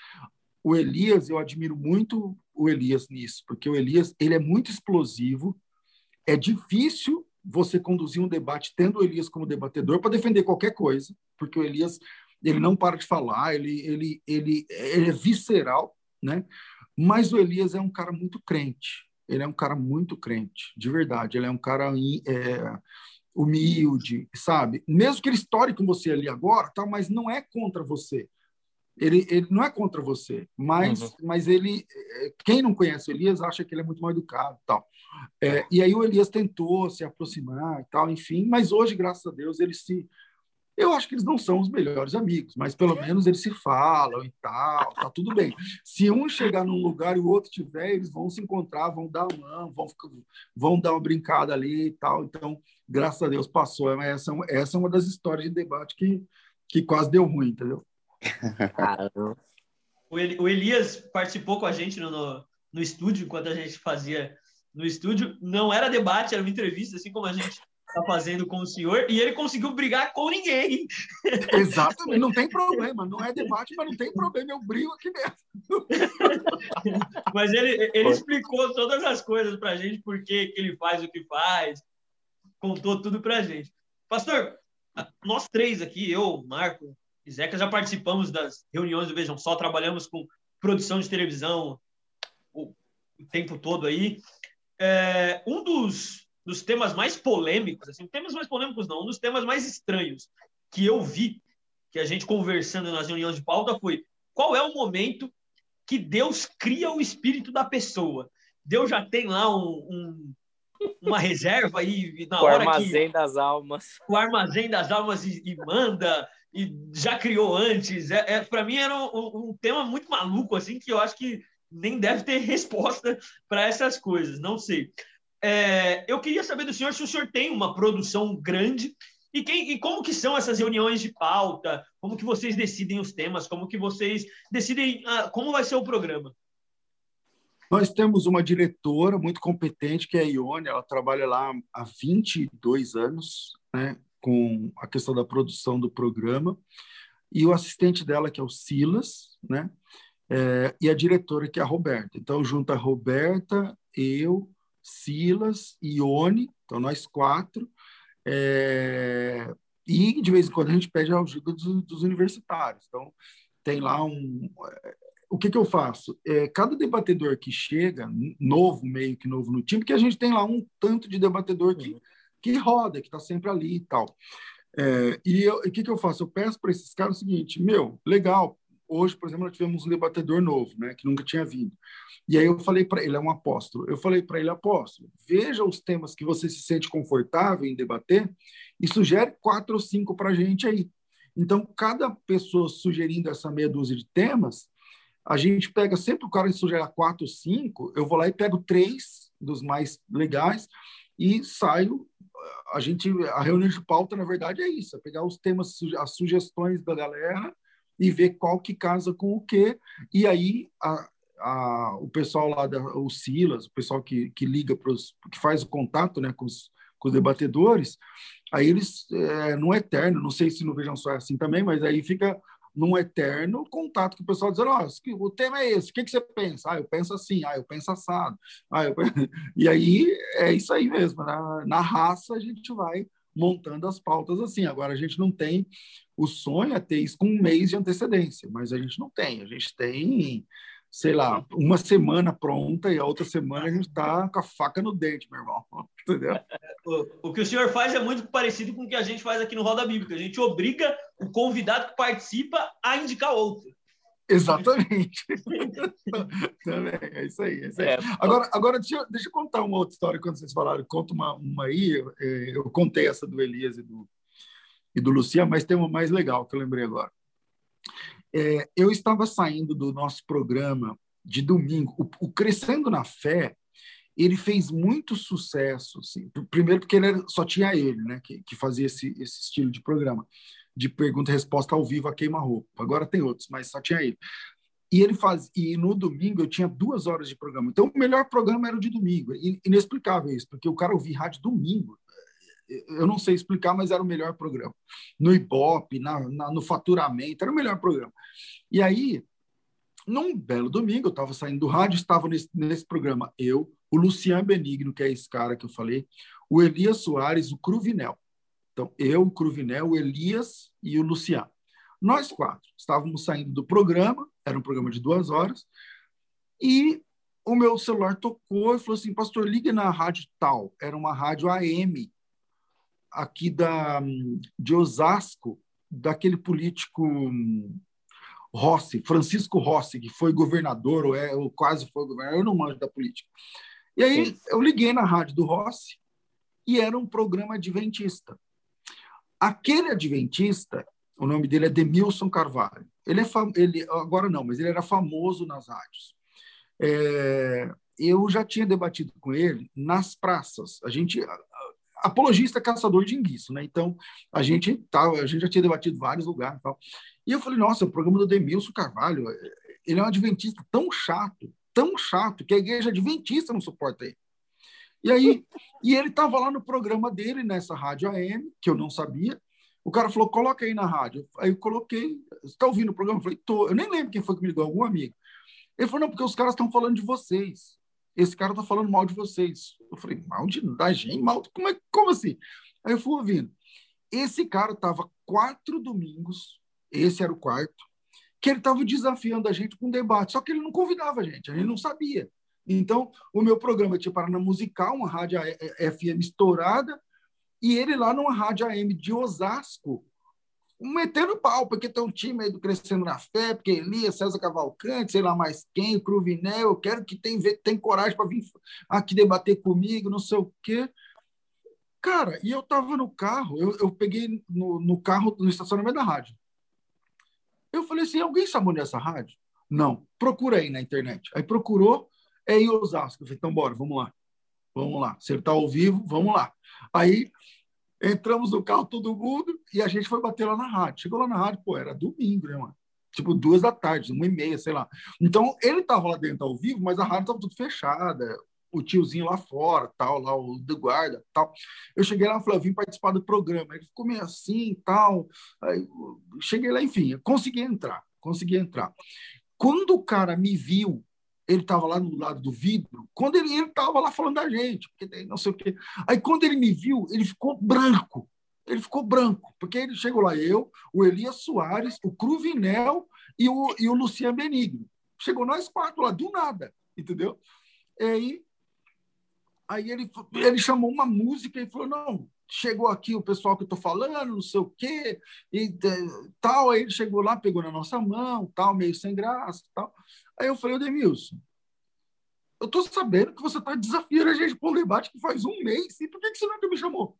o Elias, eu admiro muito o Elias nisso, porque o Elias, ele é muito explosivo. É difícil você conduzir um debate tendo o Elias como debatedor para defender qualquer coisa, porque o Elias ele não para de falar, ele, ele, ele, ele é visceral, né? Mas o Elias é um cara muito crente. Ele é um cara muito crente, de verdade. Ele é um cara é, humilde, sabe? Mesmo que ele estoure com você ali agora, tá, mas não é contra você. Ele, ele não é contra você, mas, uhum. mas ele, é, quem não conhece o Elias acha que ele é muito mal educado, tal. É, e aí o Elias tentou se aproximar, tal, enfim. Mas hoje, graças a Deus, eles se eu acho que eles não são os melhores amigos, mas pelo menos eles se falam e tal, tá tudo bem. Se um chegar num lugar e o outro tiver, eles vão se encontrar, vão dar a mão, vão, vão dar uma brincada ali e tal. Então, graças a Deus passou. Essa, essa é uma das histórias de debate que, que quase deu ruim, entendeu? o Elias participou com a gente no, no, no estúdio, enquanto a gente fazia no estúdio. Não era debate, era uma entrevista, assim como a gente está fazendo com o senhor e ele conseguiu brigar com ninguém. Exatamente, não tem problema, não é debate, mas não tem problema, eu brigo aqui mesmo. mas ele, ele explicou todas as coisas para a gente, por que ele faz o que faz, contou tudo para a gente. Pastor, nós três aqui, eu, Marco e Zeca, já participamos das reuniões do Vejam Só, trabalhamos com produção de televisão o, o tempo todo aí. É, um dos dos temas mais polêmicos, assim, temas mais polêmicos não, um dos temas mais estranhos que eu vi, que a gente conversando nas reuniões de pauta foi qual é o momento que Deus cria o espírito da pessoa. Deus já tem lá um, um uma reserva aí na o hora armazém que, das almas. O armazém das almas e, e manda e já criou antes. É, é para mim era um, um, tema muito maluco assim que eu acho que nem deve ter resposta para essas coisas. Não sei. É, eu queria saber do senhor se o senhor tem uma produção grande e, quem, e como que são essas reuniões de pauta, como que vocês decidem os temas, como que vocês decidem ah, como vai ser o programa. Nós temos uma diretora muito competente, que é a Ione, ela trabalha lá há 22 anos, né, com a questão da produção do programa, e o assistente dela, que é o Silas, né, é, e a diretora, que é a Roberta. Então, junto a Roberta, eu, Silas, Ione, então nós quatro, é, e de vez em quando a gente pede a ajuda dos, dos universitários. Então, tem lá um. O que, que eu faço? É, cada debatedor que chega, novo, meio que novo no time, porque a gente tem lá um tanto de debatedor que, uhum. que roda, que está sempre ali e tal. É, e o que, que eu faço? Eu peço para esses caras o seguinte: meu, legal, hoje, por exemplo, nós tivemos um debatedor novo, né, que nunca tinha vindo. E aí eu falei para ele, é um apóstolo. Eu falei para ele, apóstolo, veja os temas que você se sente confortável em debater e sugere quatro ou cinco para a gente aí. Então, cada pessoa sugerindo essa meia dúzia de temas, a gente pega sempre o cara que sugere quatro ou cinco, eu vou lá e pego três dos mais legais e saio. A gente, a reunião de pauta, na verdade, é isso: é pegar os temas, as sugestões da galera e ver qual que casa com o quê. E aí a, a, o pessoal lá, da, o Silas, o pessoal que, que liga para os, que faz o contato né, com, os, com os debatedores, aí eles, é, no eterno, não sei se no Vejam Só é assim também, mas aí fica num eterno contato com o pessoal dizendo, ó, oh, o tema é esse, o que, que você pensa? Ah, eu penso assim, ah, eu penso assado. Ah, eu... E aí é isso aí mesmo, na raça a gente vai montando as pautas assim. Agora, a gente não tem o sonho é ter isso com um mês de antecedência, mas a gente não tem. A gente tem sei lá, uma semana pronta e a outra semana a gente está com a faca no dente, meu irmão. Entendeu? O, o, que o senhor faz é muito parecido com o que a gente faz aqui no Roda Bíblica. A gente obriga o convidado que participa a indicar outro. Exatamente. Também, é isso aí. É isso aí. É, agora, agora deixa, eu, deixa eu contar uma outra história quando vocês falaram. Conta uma, uma aí. Eu, é, eu contei essa do Elias e do, e do Luciano, mas tem uma mais legal que eu lembrei agora. É, eu estava saindo do nosso programa de domingo, o, o, Crescendo na Fé, ele fez muito sucesso. Assim, primeiro, porque ele era, só tinha ele, né, que, que fazia esse, esse estilo de programa, de pergunta e resposta ao vivo a queima-roupa. Agora tem outros, mas só tinha ele. E ele faz, e no domingo eu tinha duas horas de programa. Então o melhor programa era o de domingo. Inexplicável isso, porque o cara ouvia rádio domingo eu não sei explicar, mas era o melhor programa. No Ibope, na, na, no faturamento, era o melhor programa. E aí, num belo domingo, eu estava saindo do rádio, estava nesse, nesse programa eu, o Luciano Benigno, que é esse cara que eu falei, o Elias Soares, o Cruvinel. Então, eu, o Cruvinel, o Elias e o Luciano. Nós quatro estávamos saindo do programa, era um programa de duas horas, e o meu celular tocou e falou assim, pastor, liga na rádio tal. Era uma rádio AM aqui da, de Osasco, daquele político Rossi, Francisco Rossi, que foi governador, ou, é, ou quase foi governador, eu não manjo da política. E aí eu liguei na rádio do Rossi e era um programa adventista. Aquele adventista, o nome dele é Demilson Carvalho. Ele é fam... ele agora não, mas ele era famoso nas rádios. É... eu já tinha debatido com ele nas praças. A gente apologista caçador de enguiço, né? Então, a gente tava, a gente já tinha debatido vários lugares tal. E eu falei, nossa, o programa do Demilson Carvalho, ele é um adventista tão chato, tão chato, que a igreja adventista não suporta ele. E aí, e ele estava lá no programa dele, nessa rádio AM, que eu não sabia. O cara falou, coloca aí na rádio. Aí eu coloquei, está ouvindo o programa? Eu falei, tô. Eu nem lembro quem foi que me ligou, algum amigo. Ele falou, não, porque os caras estão falando de vocês esse cara tá falando mal de vocês. Eu falei, mal de da gente? Mal, como, é, como assim? Aí eu fui ouvindo. Esse cara tava quatro domingos, esse era o quarto, que ele tava desafiando a gente com um debate, só que ele não convidava a gente, a gente não sabia. Então, o meu programa tinha Paraná Musical, uma rádio FM estourada, e ele lá numa rádio AM de Osasco, metendo pau, porque tem um time aí do Crescendo na Fé, porque Elias, César Cavalcante, sei lá mais quem, Cruvinel, eu quero que tem, tem coragem para vir aqui debater comigo, não sei o quê. Cara, e eu tava no carro, eu, eu peguei no, no carro, no estacionamento da rádio. Eu falei assim, alguém sabe onde é essa rádio? Não, procura aí na internet. Aí procurou, é em Osasco. Eu falei, então bora, vamos lá. Vamos lá. Você está ao vivo, vamos lá. Aí Entramos no carro, todo mundo, e a gente foi bater lá na rádio. Chegou lá na rádio, pô, era domingo, né, mano? Tipo, duas da tarde, uma e meia, sei lá. Então, ele tava lá dentro ao vivo, mas a rádio tava tudo fechada. O tiozinho lá fora, tal, lá o do guarda, tal. Eu cheguei lá e falei, eu vim participar do programa. Ele ficou meio assim, tal. Aí, cheguei lá, enfim, consegui entrar, consegui entrar. Quando o cara me viu ele estava lá no lado do vidro, quando ele estava lá falando da gente, porque não sei o quê. Aí quando ele me viu, ele ficou branco. Ele ficou branco, porque ele chegou lá, eu, o Elias Soares, o Cruvinel e o, e o Luciano Benigno. Chegou nós quatro lá, do nada, entendeu? E aí, aí ele, ele chamou uma música e falou: não, chegou aqui o pessoal que eu estou falando, não sei o quê, e tal. Aí ele chegou lá, pegou na nossa mão, tal, meio sem graça, tal. Aí eu falei, Demilson, eu estou sabendo que você está desafiando a gente para um debate que faz um mês, e por que, que você nunca me chamou?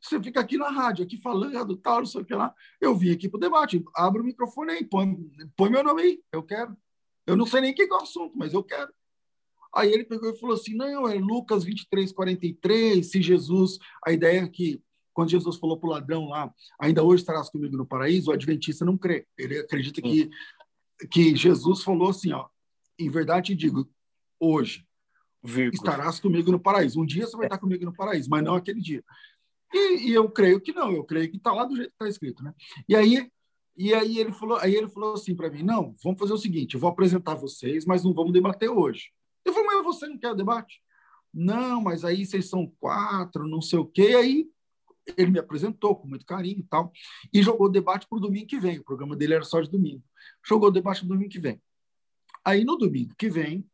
Você fica aqui na rádio, aqui falando, tal, não sei o que lá. Eu vim aqui para o debate, abre o microfone aí, põe, põe meu nome aí, eu quero. Eu não sei nem o que é o assunto, mas eu quero. Aí ele pegou e falou assim: não, é Lucas 23, 43. Se Jesus, a ideia é que quando Jesus falou para o ladrão lá, ainda hoje estarás comigo no paraíso, o adventista não crê. Ele acredita que que Jesus falou assim, ó, em verdade te digo, hoje Vírgula. estarás comigo no paraíso. Um dia você vai estar comigo no paraíso, mas não aquele dia. E, e eu creio que não, eu creio que está lá do jeito que está escrito, né? E aí, e aí ele falou, aí ele falou assim para mim, não, vamos fazer o seguinte, eu vou apresentar vocês, mas não vamos debater hoje. Eu falei, mas você não quer debate? Não, mas aí vocês são quatro, não sei o quê. E aí ele me apresentou com muito carinho e tal, e jogou o debate para o domingo que vem. O programa dele era só de domingo. Jogou o debate no domingo que vem. Aí, no domingo que vem,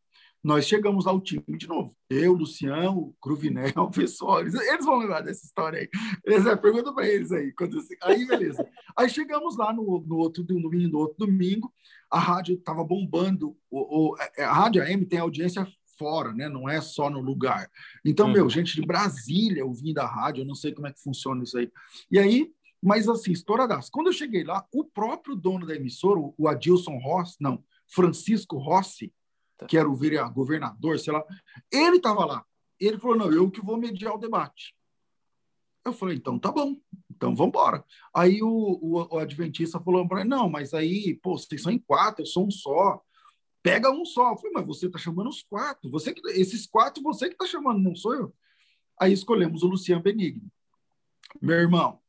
nós chegamos ao time de novo. Eu, Luciano, Cruvinel, o pessoal, eles, vão lembrar dessa história aí. Eles, é, pergunta para eles aí. Quando, aí, beleza. Aí chegamos lá no, no, outro, domingo, no outro domingo, a rádio estava bombando. O, o, a Rádio AM tem audiência fora, né? Não é só no lugar. Então, uhum. meu, gente de Brasília ouvindo a rádio, eu não sei como é que funciona isso aí. E aí, mas assim, estouradas. Quando eu cheguei lá, o próprio dono da emissora, o Adilson Rossi, não, Francisco Rossi. Que era o vereador, governador, sei lá, ele estava lá. Ele falou: não, eu que vou mediar o debate. Eu falei, então tá bom, então vamos embora. Aí o, o, o Adventista falou para não, mas aí, pô, vocês são em quatro, eu sou um só pega um só. Eu falei, mas você está chamando os quatro. Você que, esses quatro, você que está chamando, não sou eu. Aí escolhemos o Luciano Benigno. Meu irmão,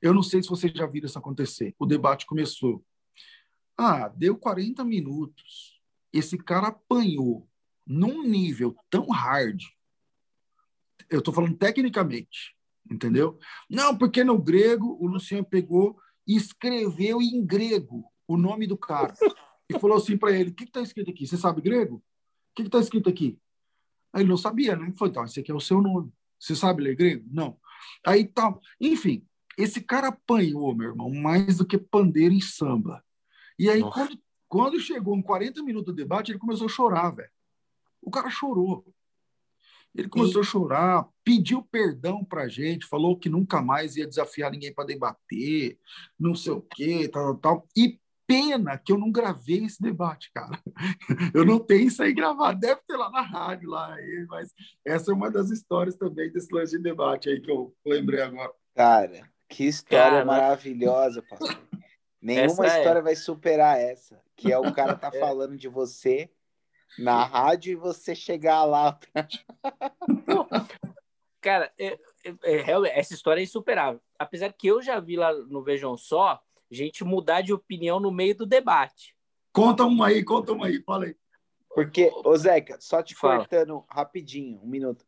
eu não sei se você já viu isso acontecer. O debate começou. Ah, deu 40 minutos. Esse cara apanhou num nível tão hard. Eu estou falando tecnicamente, entendeu? Não, porque no grego o Luciano pegou e escreveu em grego o nome do cara e falou assim para ele: O que está escrito aqui? Você sabe grego? O que está escrito aqui? Aí ele não sabia, né? Ele falou: Então, esse aqui é o seu nome. Você sabe ler grego? Não. Aí tal. Enfim, esse cara apanhou, meu irmão, mais do que pandeiro em samba. E aí, quando, quando chegou em 40 minutos do debate, ele começou a chorar, velho. O cara chorou. Ele começou e... a chorar, pediu perdão para a gente, falou que nunca mais ia desafiar ninguém para debater, não sei o quê, tal, tal. E pena que eu não gravei esse debate, cara. Eu não tenho isso aí gravado, deve ter lá na rádio, lá, mas essa é uma das histórias também desse lance de debate aí que eu lembrei agora. Cara, que história cara, maravilhosa, pastor. Nenhuma essa é. história é. vai superar essa, que é o cara tá é. falando de você na rádio e você chegar lá. Pra... Cara, é, é, é, essa história é insuperável. Apesar que eu já vi lá no Vejam Só gente mudar de opinião no meio do debate. Conta uma aí, conta uma aí, fala aí. Porque, ô Zeca, só te Fala. cortando rapidinho, um minuto.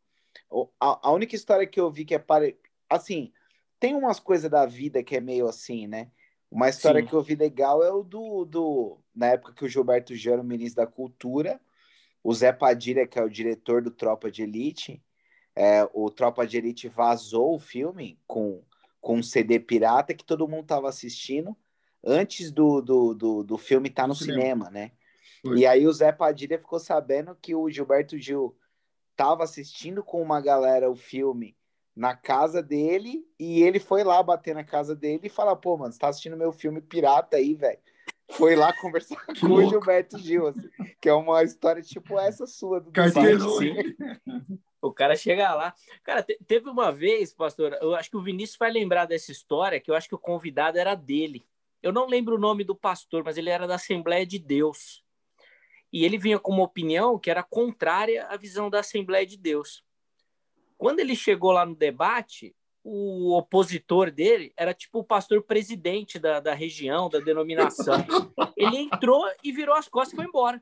A, a, única história que eu vi que é pare... assim, tem umas coisas da vida que é meio assim, né? Uma história Sim. que eu vi legal é o do, do na época que o Gilberto Gil era o ministro da Cultura, o Zé Padilha, que é o diretor do Tropa de Elite, é, o Tropa de Elite vazou o filme com, com um CD pirata que todo mundo estava assistindo antes do, do, do, do filme estar tá no cinema, cinema né? Foi. E aí o Zé Padilha ficou sabendo que o Gilberto Gil estava assistindo com uma galera o filme na casa dele e ele foi lá bater na casa dele e falar, pô, mano, você tá assistindo meu filme pirata aí, velho foi lá conversar com o Gilberto Gil, assim, que é uma história tipo essa sua do Carteiro, O cara chega lá. Cara, te, teve uma vez, pastor, eu acho que o Vinícius vai lembrar dessa história, que eu acho que o convidado era dele. Eu não lembro o nome do pastor, mas ele era da Assembleia de Deus. E ele vinha com uma opinião que era contrária à visão da Assembleia de Deus. Quando ele chegou lá no debate, o opositor dele era tipo o pastor presidente da, da região, da denominação. Ele entrou e virou as costas e foi embora.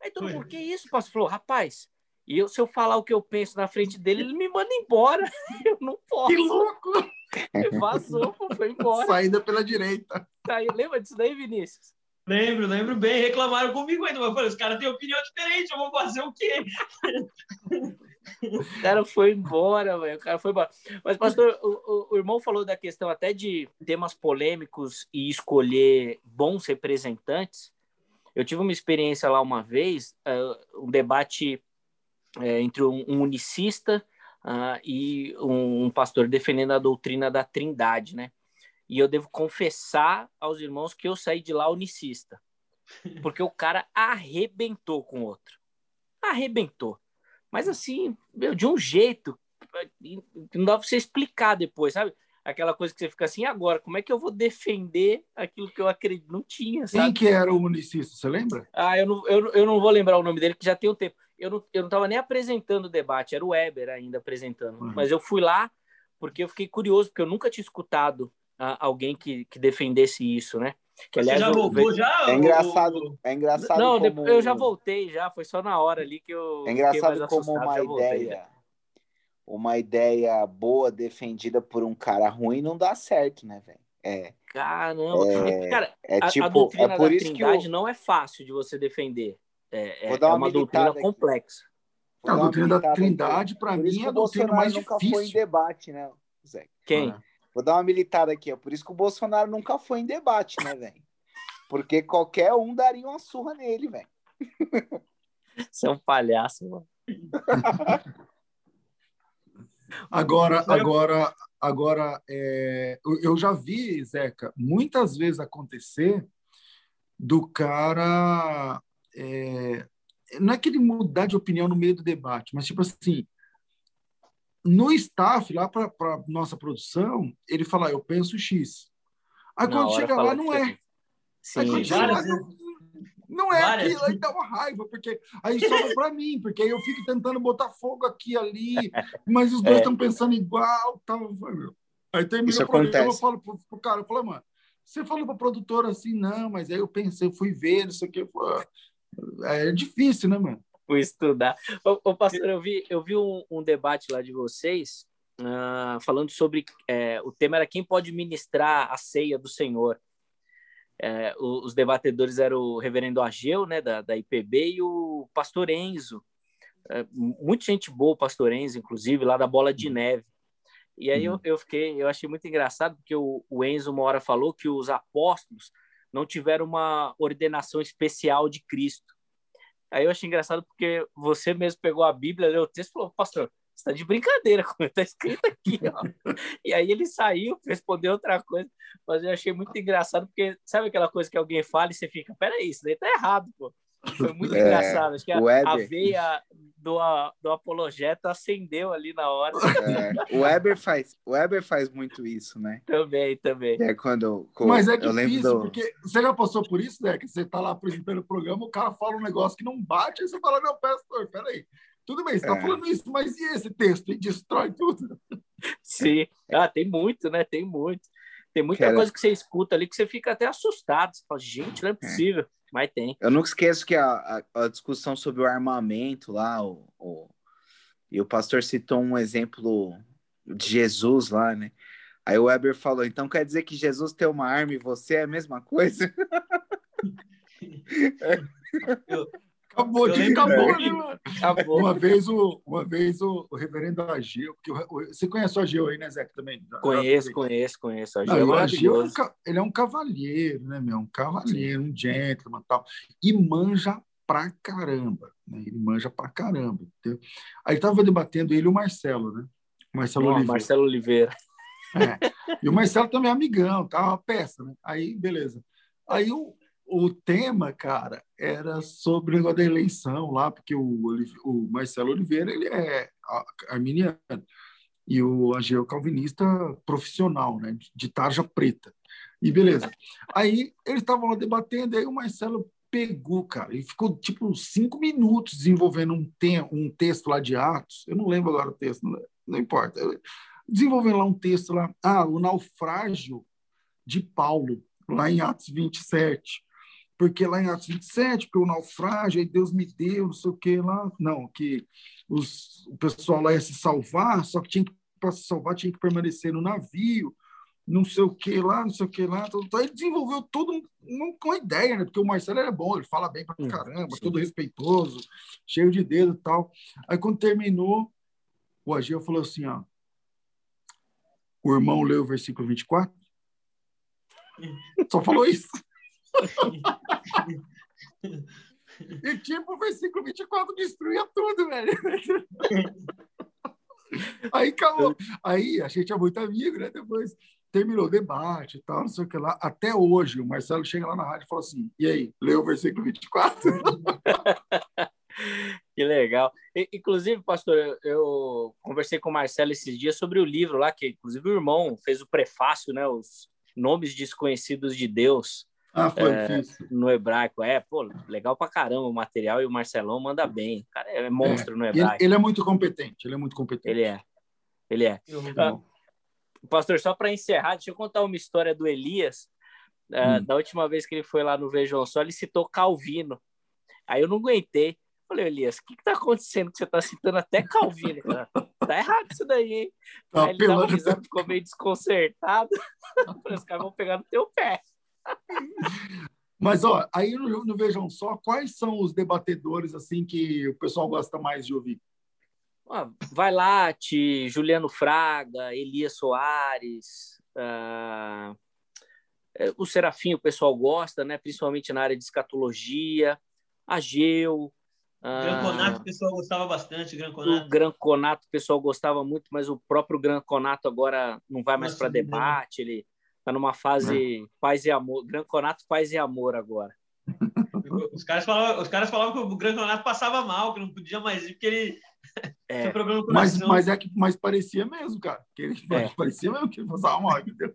Aí todo mundo, que isso, pastor? Falou, rapaz, e eu, se eu falar o que eu penso na frente dele, ele me manda embora. Eu não posso. Que louco! Ele vazou, foi embora. Saída pela direita. Aí, lembra disso daí, Vinícius? Lembro, lembro bem. Reclamaram comigo ainda, mas falei, os caras têm opinião diferente, eu vou fazer o quê? O cara foi embora, velho. O cara foi embora. Mas, pastor, o, o, irmão falou da questão até de temas polêmicos e escolher bons representantes. Eu tive uma experiência lá uma vez, uh, um debate uh, entre um, um unicista uh, e um, um pastor defendendo a doutrina da trindade, né? E eu devo confessar aos irmãos que eu saí de lá unicista. Porque o cara arrebentou com o outro. Arrebentou. Mas assim, meu, de um jeito que não dá para você explicar depois, sabe? Aquela coisa que você fica assim, agora, como é que eu vou defender aquilo que eu acredito? Não tinha, sabe? Quem que era o unicista, você lembra? Ah, eu não, eu, eu não vou lembrar o nome dele, que já tem um tempo. Eu não, eu não tava nem apresentando o debate, era o Weber ainda apresentando. Uhum. Mas eu fui lá porque eu fiquei curioso, porque eu nunca tinha escutado uh, alguém que, que defendesse isso, né? Que, aliás, Você já voltou já? É engraçado, é engraçado Não, como... eu já voltei já, foi só na hora ali que eu É engraçado como uma ideia uma ideia boa defendida por um cara ruim não dá certo, né, velho? É. Caramba, é, cara, é a, tipo, a doutrina é por da isso Trindade que eu... não é fácil de você defender. É, é, uma, é uma doutrina aqui. complexa. A doutrina da Trindade, para mim, é a doutrina mais nunca difícil. foi em debate, né, Zé? Quem? Ah. Vou dar uma militada aqui, ó. Por isso que o Bolsonaro nunca foi em debate, né, velho? Porque qualquer um daria uma surra nele, velho. Você é um palhaço, mano. agora, agora, agora, é, eu já vi, Zeca, muitas vezes acontecer do cara. É, não é que ele mudar de opinião no meio do debate, mas tipo assim, no staff, lá para nossa produção, ele fala, eu penso X. Aí quando chega lá, não é. Sim, aí quando chega lá, não, não é várias. aquilo, aí dá uma raiva, porque aí sobra para mim, porque aí eu fico tentando botar fogo aqui ali, mas os dois estão é. pensando igual, tal. Aí termina Isso o programa, eu falo pro, pro cara, eu falo, mano, você falou para produtora assim, não, mas aí eu pensei, eu fui ver, não sei o que, é difícil, né, mano? Fui estudar. Ô, ô, pastor, eu vi, eu vi um, um debate lá de vocês uh, falando sobre é, o tema era quem pode ministrar a ceia do Senhor. É, os debatedores eram o reverendo Ageu, né, da, da IPB, e o pastor Enzo. É, muita gente boa, o pastor Enzo, inclusive, lá da Bola de Neve. E aí eu, uhum. eu fiquei, eu achei muito engraçado, porque o, o Enzo uma hora falou que os apóstolos não tiveram uma ordenação especial de Cristo. Aí eu achei engraçado porque você mesmo pegou a Bíblia, leu o texto e falou, pastor, você está de brincadeira, como está escrito aqui. Ó. e aí ele saiu, respondeu outra coisa, mas eu achei muito engraçado, porque sabe aquela coisa que alguém fala e você fica, peraí, isso daí tá errado, pô. Foi muito é, engraçado. Acho que a, a veia do, do apologeta acendeu ali na hora. É, o Weber faz, o Weber faz muito isso, né? Também, também. É quando, quando Mas é difícil, do... porque você já passou por isso, né? Que você tá lá apresentando o programa, o cara fala um negócio que não bate, aí você fala, não, pastor, peraí. Tudo bem, você está é. falando isso, mas e esse texto? E destrói tudo. Sim. Ah, tem muito, né? Tem muito. Tem muita coisa que você escuta ali que você fica até assustado. Você fala, gente, não é, é. possível. Mas tem. Eu nunca esqueço que a, a, a discussão sobre o armamento lá, o, o, e o pastor citou um exemplo de Jesus lá, né? Aí o Weber falou, então quer dizer que Jesus tem uma arma e você é a mesma coisa? eu, Acabou, de acabou, né, mano? Acabou. Uma vez o, uma vez o, o reverendo Ageu, porque o, você conhece o Ageu aí, né, Zé, também? Conheço, conheço, conheço. Ageu Não, é o Ageu, é ele é um cavalheiro, né, meu? Um cavalheiro, um gentleman tal. E manja pra caramba, né? Ele manja pra caramba, entendeu? Aí tava debatendo ele e o Marcelo, né? Marcelo Não, Oliveira. Marcelo Oliveira. É. E o Marcelo também é amigão, tá? Uma peça, né? Aí, beleza. Aí o, o tema, cara, era sobre o negócio da eleição lá, porque o, o Marcelo Oliveira ele é arminiano e o Ageu calvinista profissional, né, de tarja preta. E beleza. Aí eles estavam lá debatendo, aí o Marcelo pegou, cara, e ficou tipo cinco minutos desenvolvendo um, te um texto lá de Atos. Eu não lembro agora o texto, não, não importa. Desenvolvendo lá um texto lá, ah, o naufrágio de Paulo, lá em Atos 27 porque lá em Atos 27, porque o naufrágio, aí Deus me deu, não sei o que lá. Não, que os, o pessoal lá ia se salvar, só que tinha que, para se salvar tinha que permanecer no navio, não sei o que lá, não sei o que lá. Então, ele desenvolveu tudo com a ideia, né? Porque o Marcelo é bom, ele fala bem pra caramba, sim. todo respeitoso, cheio de dedo e tal. Aí quando terminou, o Ageu falou assim, ó, o irmão leu o versículo 24, só falou isso. E tipo, o versículo 24 destruía tudo, velho. Aí acabou. Aí a gente é muito amigo, né? Depois terminou o debate e tal, não sei o que lá. Até hoje, o Marcelo chega lá na rádio e fala assim: e aí, leu o versículo 24? que legal. Inclusive, pastor, eu, conversei com o Marcelo esses dias sobre o livro lá, que inclusive o irmão fez o prefácio, né? Os nomes desconhecidos de Deus. Ah, foi é, No hebraico, é, pô, legal pra caramba o material e o Marcelão manda bem. O cara é monstro é. no hebraico. Ele, ele, é muito competente, ele é muito competente. Ele é, ele é. Ah, pastor, só para encerrar, deixa eu contar uma história do Elias. Uh, hum. Da última vez que ele foi lá no Vejam Só, ele citou Calvino. Aí eu não aguentei. Falei, Elias, o que, que tá acontecendo que você tá citando até Calvino? Cara? Tá errado isso daí, hein? Tá Aí ele dava risada, ficou meio desconcertado. Falei, os caras vão pegar no teu pé. Mas, ó, aí no, no, Vejam Só, quais são os debatedores assim que o pessoal gosta mais de ouvir? Ah, vai Late, Juliano Fraga, Elias Soares, uh, o Serafim o pessoal gosta, né? principalmente na área de escatologia, Ageu. Uh, Gran Conato o pessoal gostava bastante, Gran Conato. O Gran Conato o pessoal gostava muito, mas o próprio Gran Conato agora não vai mais para debate, ele Tá numa fase é. paz e amor, Gran Conato paz e amor agora. Os caras falavam, os caras falavam que o Gran Conato passava mal, que não podia mais ir, porque ele é. tinha problema com mas, mas é que mas parecia mesmo, cara. Que ele, é. Parecia mesmo que ele passava mal, entendeu?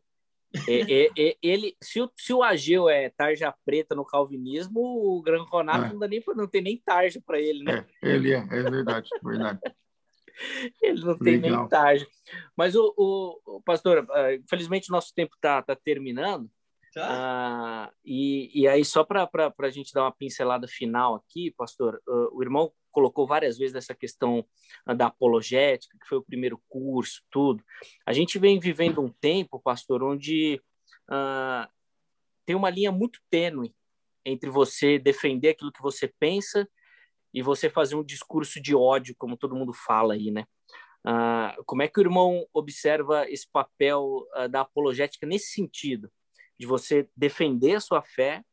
É, é, é, ele, se o, se o Ageu é tarja preta no calvinismo, o Gran Conato é. não, dá nem, não tem nem tarja para ele, né? É, ele é, é verdade, verdade. Ele não tem Legal. nem tarja. Mas, o, o, o pastor, uh, infelizmente o nosso tempo está tá terminando. Tá. Uh, e, e aí, só para a gente dar uma pincelada final aqui, pastor, uh, o irmão colocou várias vezes essa questão da apologética, que foi o primeiro curso, tudo. A gente vem vivendo um tempo, pastor, onde tem uma linha muito tênue entre você defender aquilo que você pensa e você fazer um discurso de ódio, como todo mundo fala aí, né? Uh, como é que o irmão observa esse papel uh, da apologética nesse sentido, de você defender a sua fé,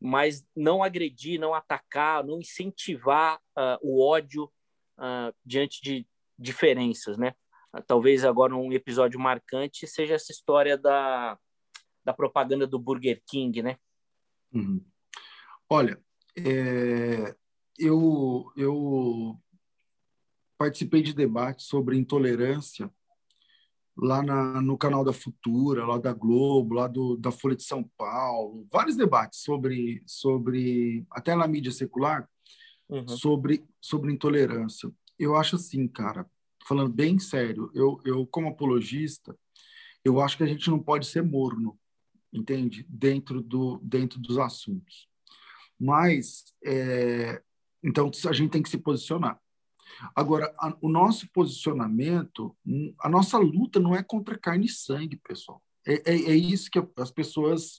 mas não agredir, não atacar, não incentivar uh, o ódio diante de diferenças, né? talvez agora um episódio marcante seja essa história da, da propaganda do Burger King, né? Uhum. Olha, é, eu, eu participei de debates sobre intolerância lá na, no canal da Futura, lá da Globo, lá do, da Folha de São Paulo, vários debates sobre, sobre até na mídia secular, uhum. sobre, sobre intolerância. Eu acho assim, cara, falando bem sério, eu, eu como apologista, eu acho que a gente não pode ser morno, entende? Dentro, do, dentro dos assuntos. Mas, é, então, a gente tem que se posicionar. Agora, a, o nosso posicionamento, a nossa luta não é contra carne e sangue, pessoal. É, é, é isso que as pessoas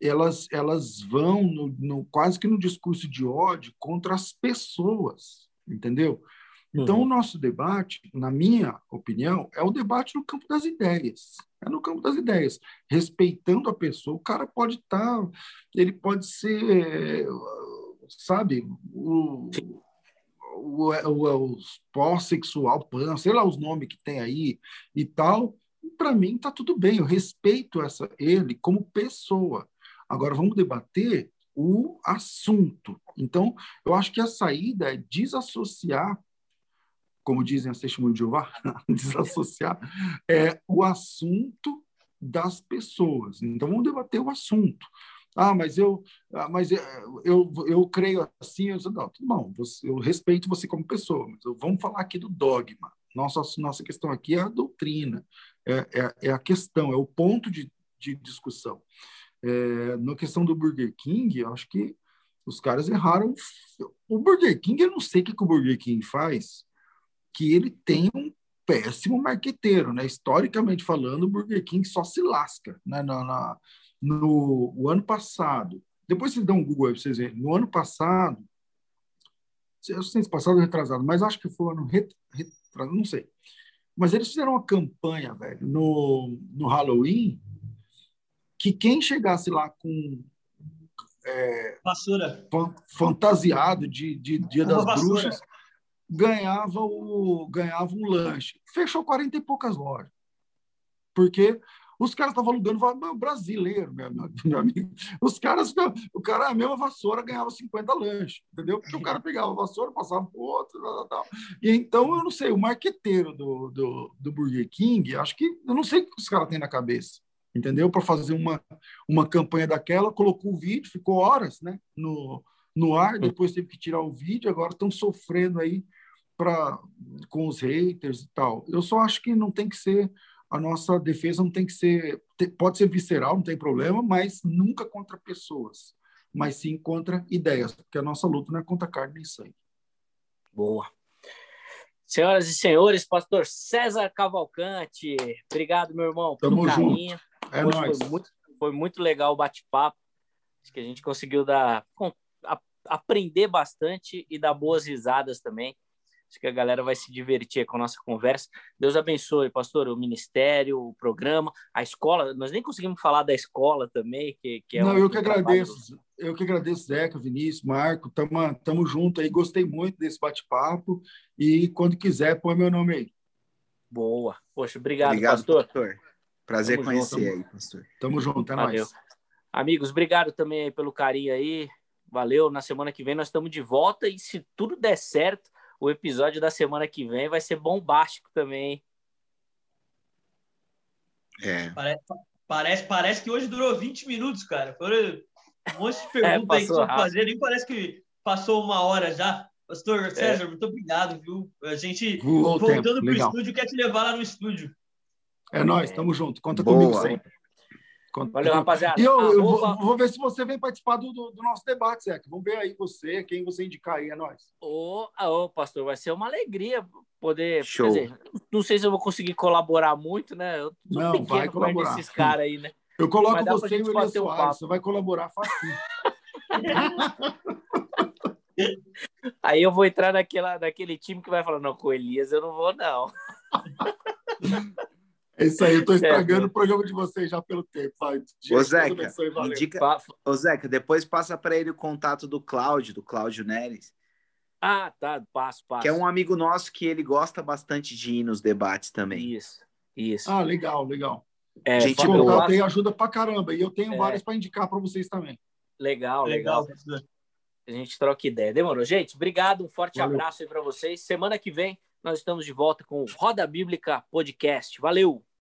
elas, elas vão no, no, quase que no discurso de ódio contra as pessoas, entendeu? Então, uhum. o nosso debate, na minha opinião, é o debate no campo das ideias. É no campo das ideias. Respeitando a pessoa, o cara pode estar, tá, ele pode ser, sabe, o, o, o, o pós-sexual, pan, sei lá os nomes que tem aí e tal, para mim está tudo bem, eu respeito essa ele como pessoa. Agora vamos debater o assunto. Então, eu acho que a saída é desassociar, como dizem as testemunhas de Jeová, desassociar é, o assunto das pessoas. Então, vamos debater o assunto. Ah, mas eu, ah, mas eu, eu, eu creio assim. Eu, não, tudo bom, você, eu respeito você como pessoa, mas vamos falar aqui do dogma. Nossa, nossa questão aqui é a doutrina, é, é, é a questão, é o ponto de, de discussão. É, na questão do Burger King, eu acho que os caras erraram. O Burger King, eu não sei o que, que o Burger King faz, que ele tem um péssimo marqueteiro, né? Historicamente falando, o Burger King só se lasca né? na, na, no o ano passado, depois vocês dão um Google aí para vocês verem, no ano passado, eu sei se passado ou retrasado, mas acho que foi ano retrasado, não sei. Mas eles fizeram uma campanha, velho, no, no Halloween, que quem chegasse lá com é, vassoura fantasiado de, de Dia das Bruxas ganhava o ganhava um lanche. Fechou 40 e poucas lojas. Porque os caras estavam alugando brasileiro, meu, meu, amigo. Os caras, o cara, a mesma vassoura ganhava 50 lanches, entendeu? Porque o cara pegava a vassoura, passava para o outro, tal, tal. E então, eu não sei, o marqueteiro do, do, do Burger King, acho que, eu não sei o que os caras têm na cabeça, entendeu? Para fazer uma, uma campanha daquela, colocou o vídeo, ficou horas, né, no, no ar, depois teve que tirar o vídeo, agora estão sofrendo aí pra, com os haters e tal. Eu só acho que não tem que ser a nossa defesa não tem que ser, pode ser visceral, não tem problema, mas nunca contra pessoas, mas sim contra ideias, porque a nossa luta não é contra carne nem sangue. Boa. Senhoras e senhores, pastor César Cavalcante, obrigado, meu irmão, pelo Tamo carinho. Junto. É nóis. Foi muito, foi muito legal o bate-papo. Acho que a gente conseguiu dar, aprender bastante e dar boas risadas também. Acho que a galera vai se divertir com a nossa conversa. Deus abençoe, pastor, o ministério, o programa, a escola. Nós nem conseguimos falar da escola também, que, que é Não, um, eu que agradeço. Eu que agradeço, Zeca, Vinícius, Marco. Tamo, tamo junto aí. Gostei muito desse bate-papo. E quando quiser, põe meu nome aí. Boa. Poxa, obrigado, obrigado pastor. pastor. Prazer tamo conhecer junto, aí, pastor. Tamo junto, é Valeu. nóis. Amigos, obrigado também pelo carinho aí. Valeu. Na semana que vem nós estamos de volta e se tudo der certo, o episódio da semana que vem vai ser bombástico também. É. Parece, parece, parece que hoje durou 20 minutos, cara. Foram um monte de é, perguntas é, aí que fazer. Nem parece que passou uma hora já. Pastor é. César, é. muito obrigado, viu? A gente, voltando para o estúdio, quer te levar lá no estúdio. É nóis, tamo junto. Conta Boa. comigo sempre. Valeu, rapaziada. E eu, eu vou, vou, ver se você vem participar do, do, do nosso debate, Zé. Vamos ver aí você, quem você indicar aí, é nós. Ô, ô, pastor, vai ser uma alegria poder. Show. Dizer, não sei se eu vou conseguir colaborar muito, né? Eu não, vai colaborar. esses caras aí, né? Eu coloco você e o Elias Soares, você vai colaborar fácil. aí eu vou entrar naquela, naquele time que vai falar, não, com o Elias eu não vou, não. É isso aí, eu estou estragando é, o programa de vocês já pelo tempo. Vai, Ô, Zeca, indica... Ô, Zeca, depois passa para ele o contato do Cláudio, do Cláudio Neres. Ah, tá, passo, passo. Que é um amigo nosso que ele gosta bastante de ir nos debates também. Isso, isso. Ah, legal, legal. É, gente, contato aí ajuda pra caramba. E eu tenho é. vários para indicar para vocês também. Legal, legal. legal. A gente troca ideia. Demorou. Gente, obrigado. Um forte Valeu. abraço aí para vocês. Semana que vem nós estamos de volta com o Roda Bíblica Podcast. Valeu!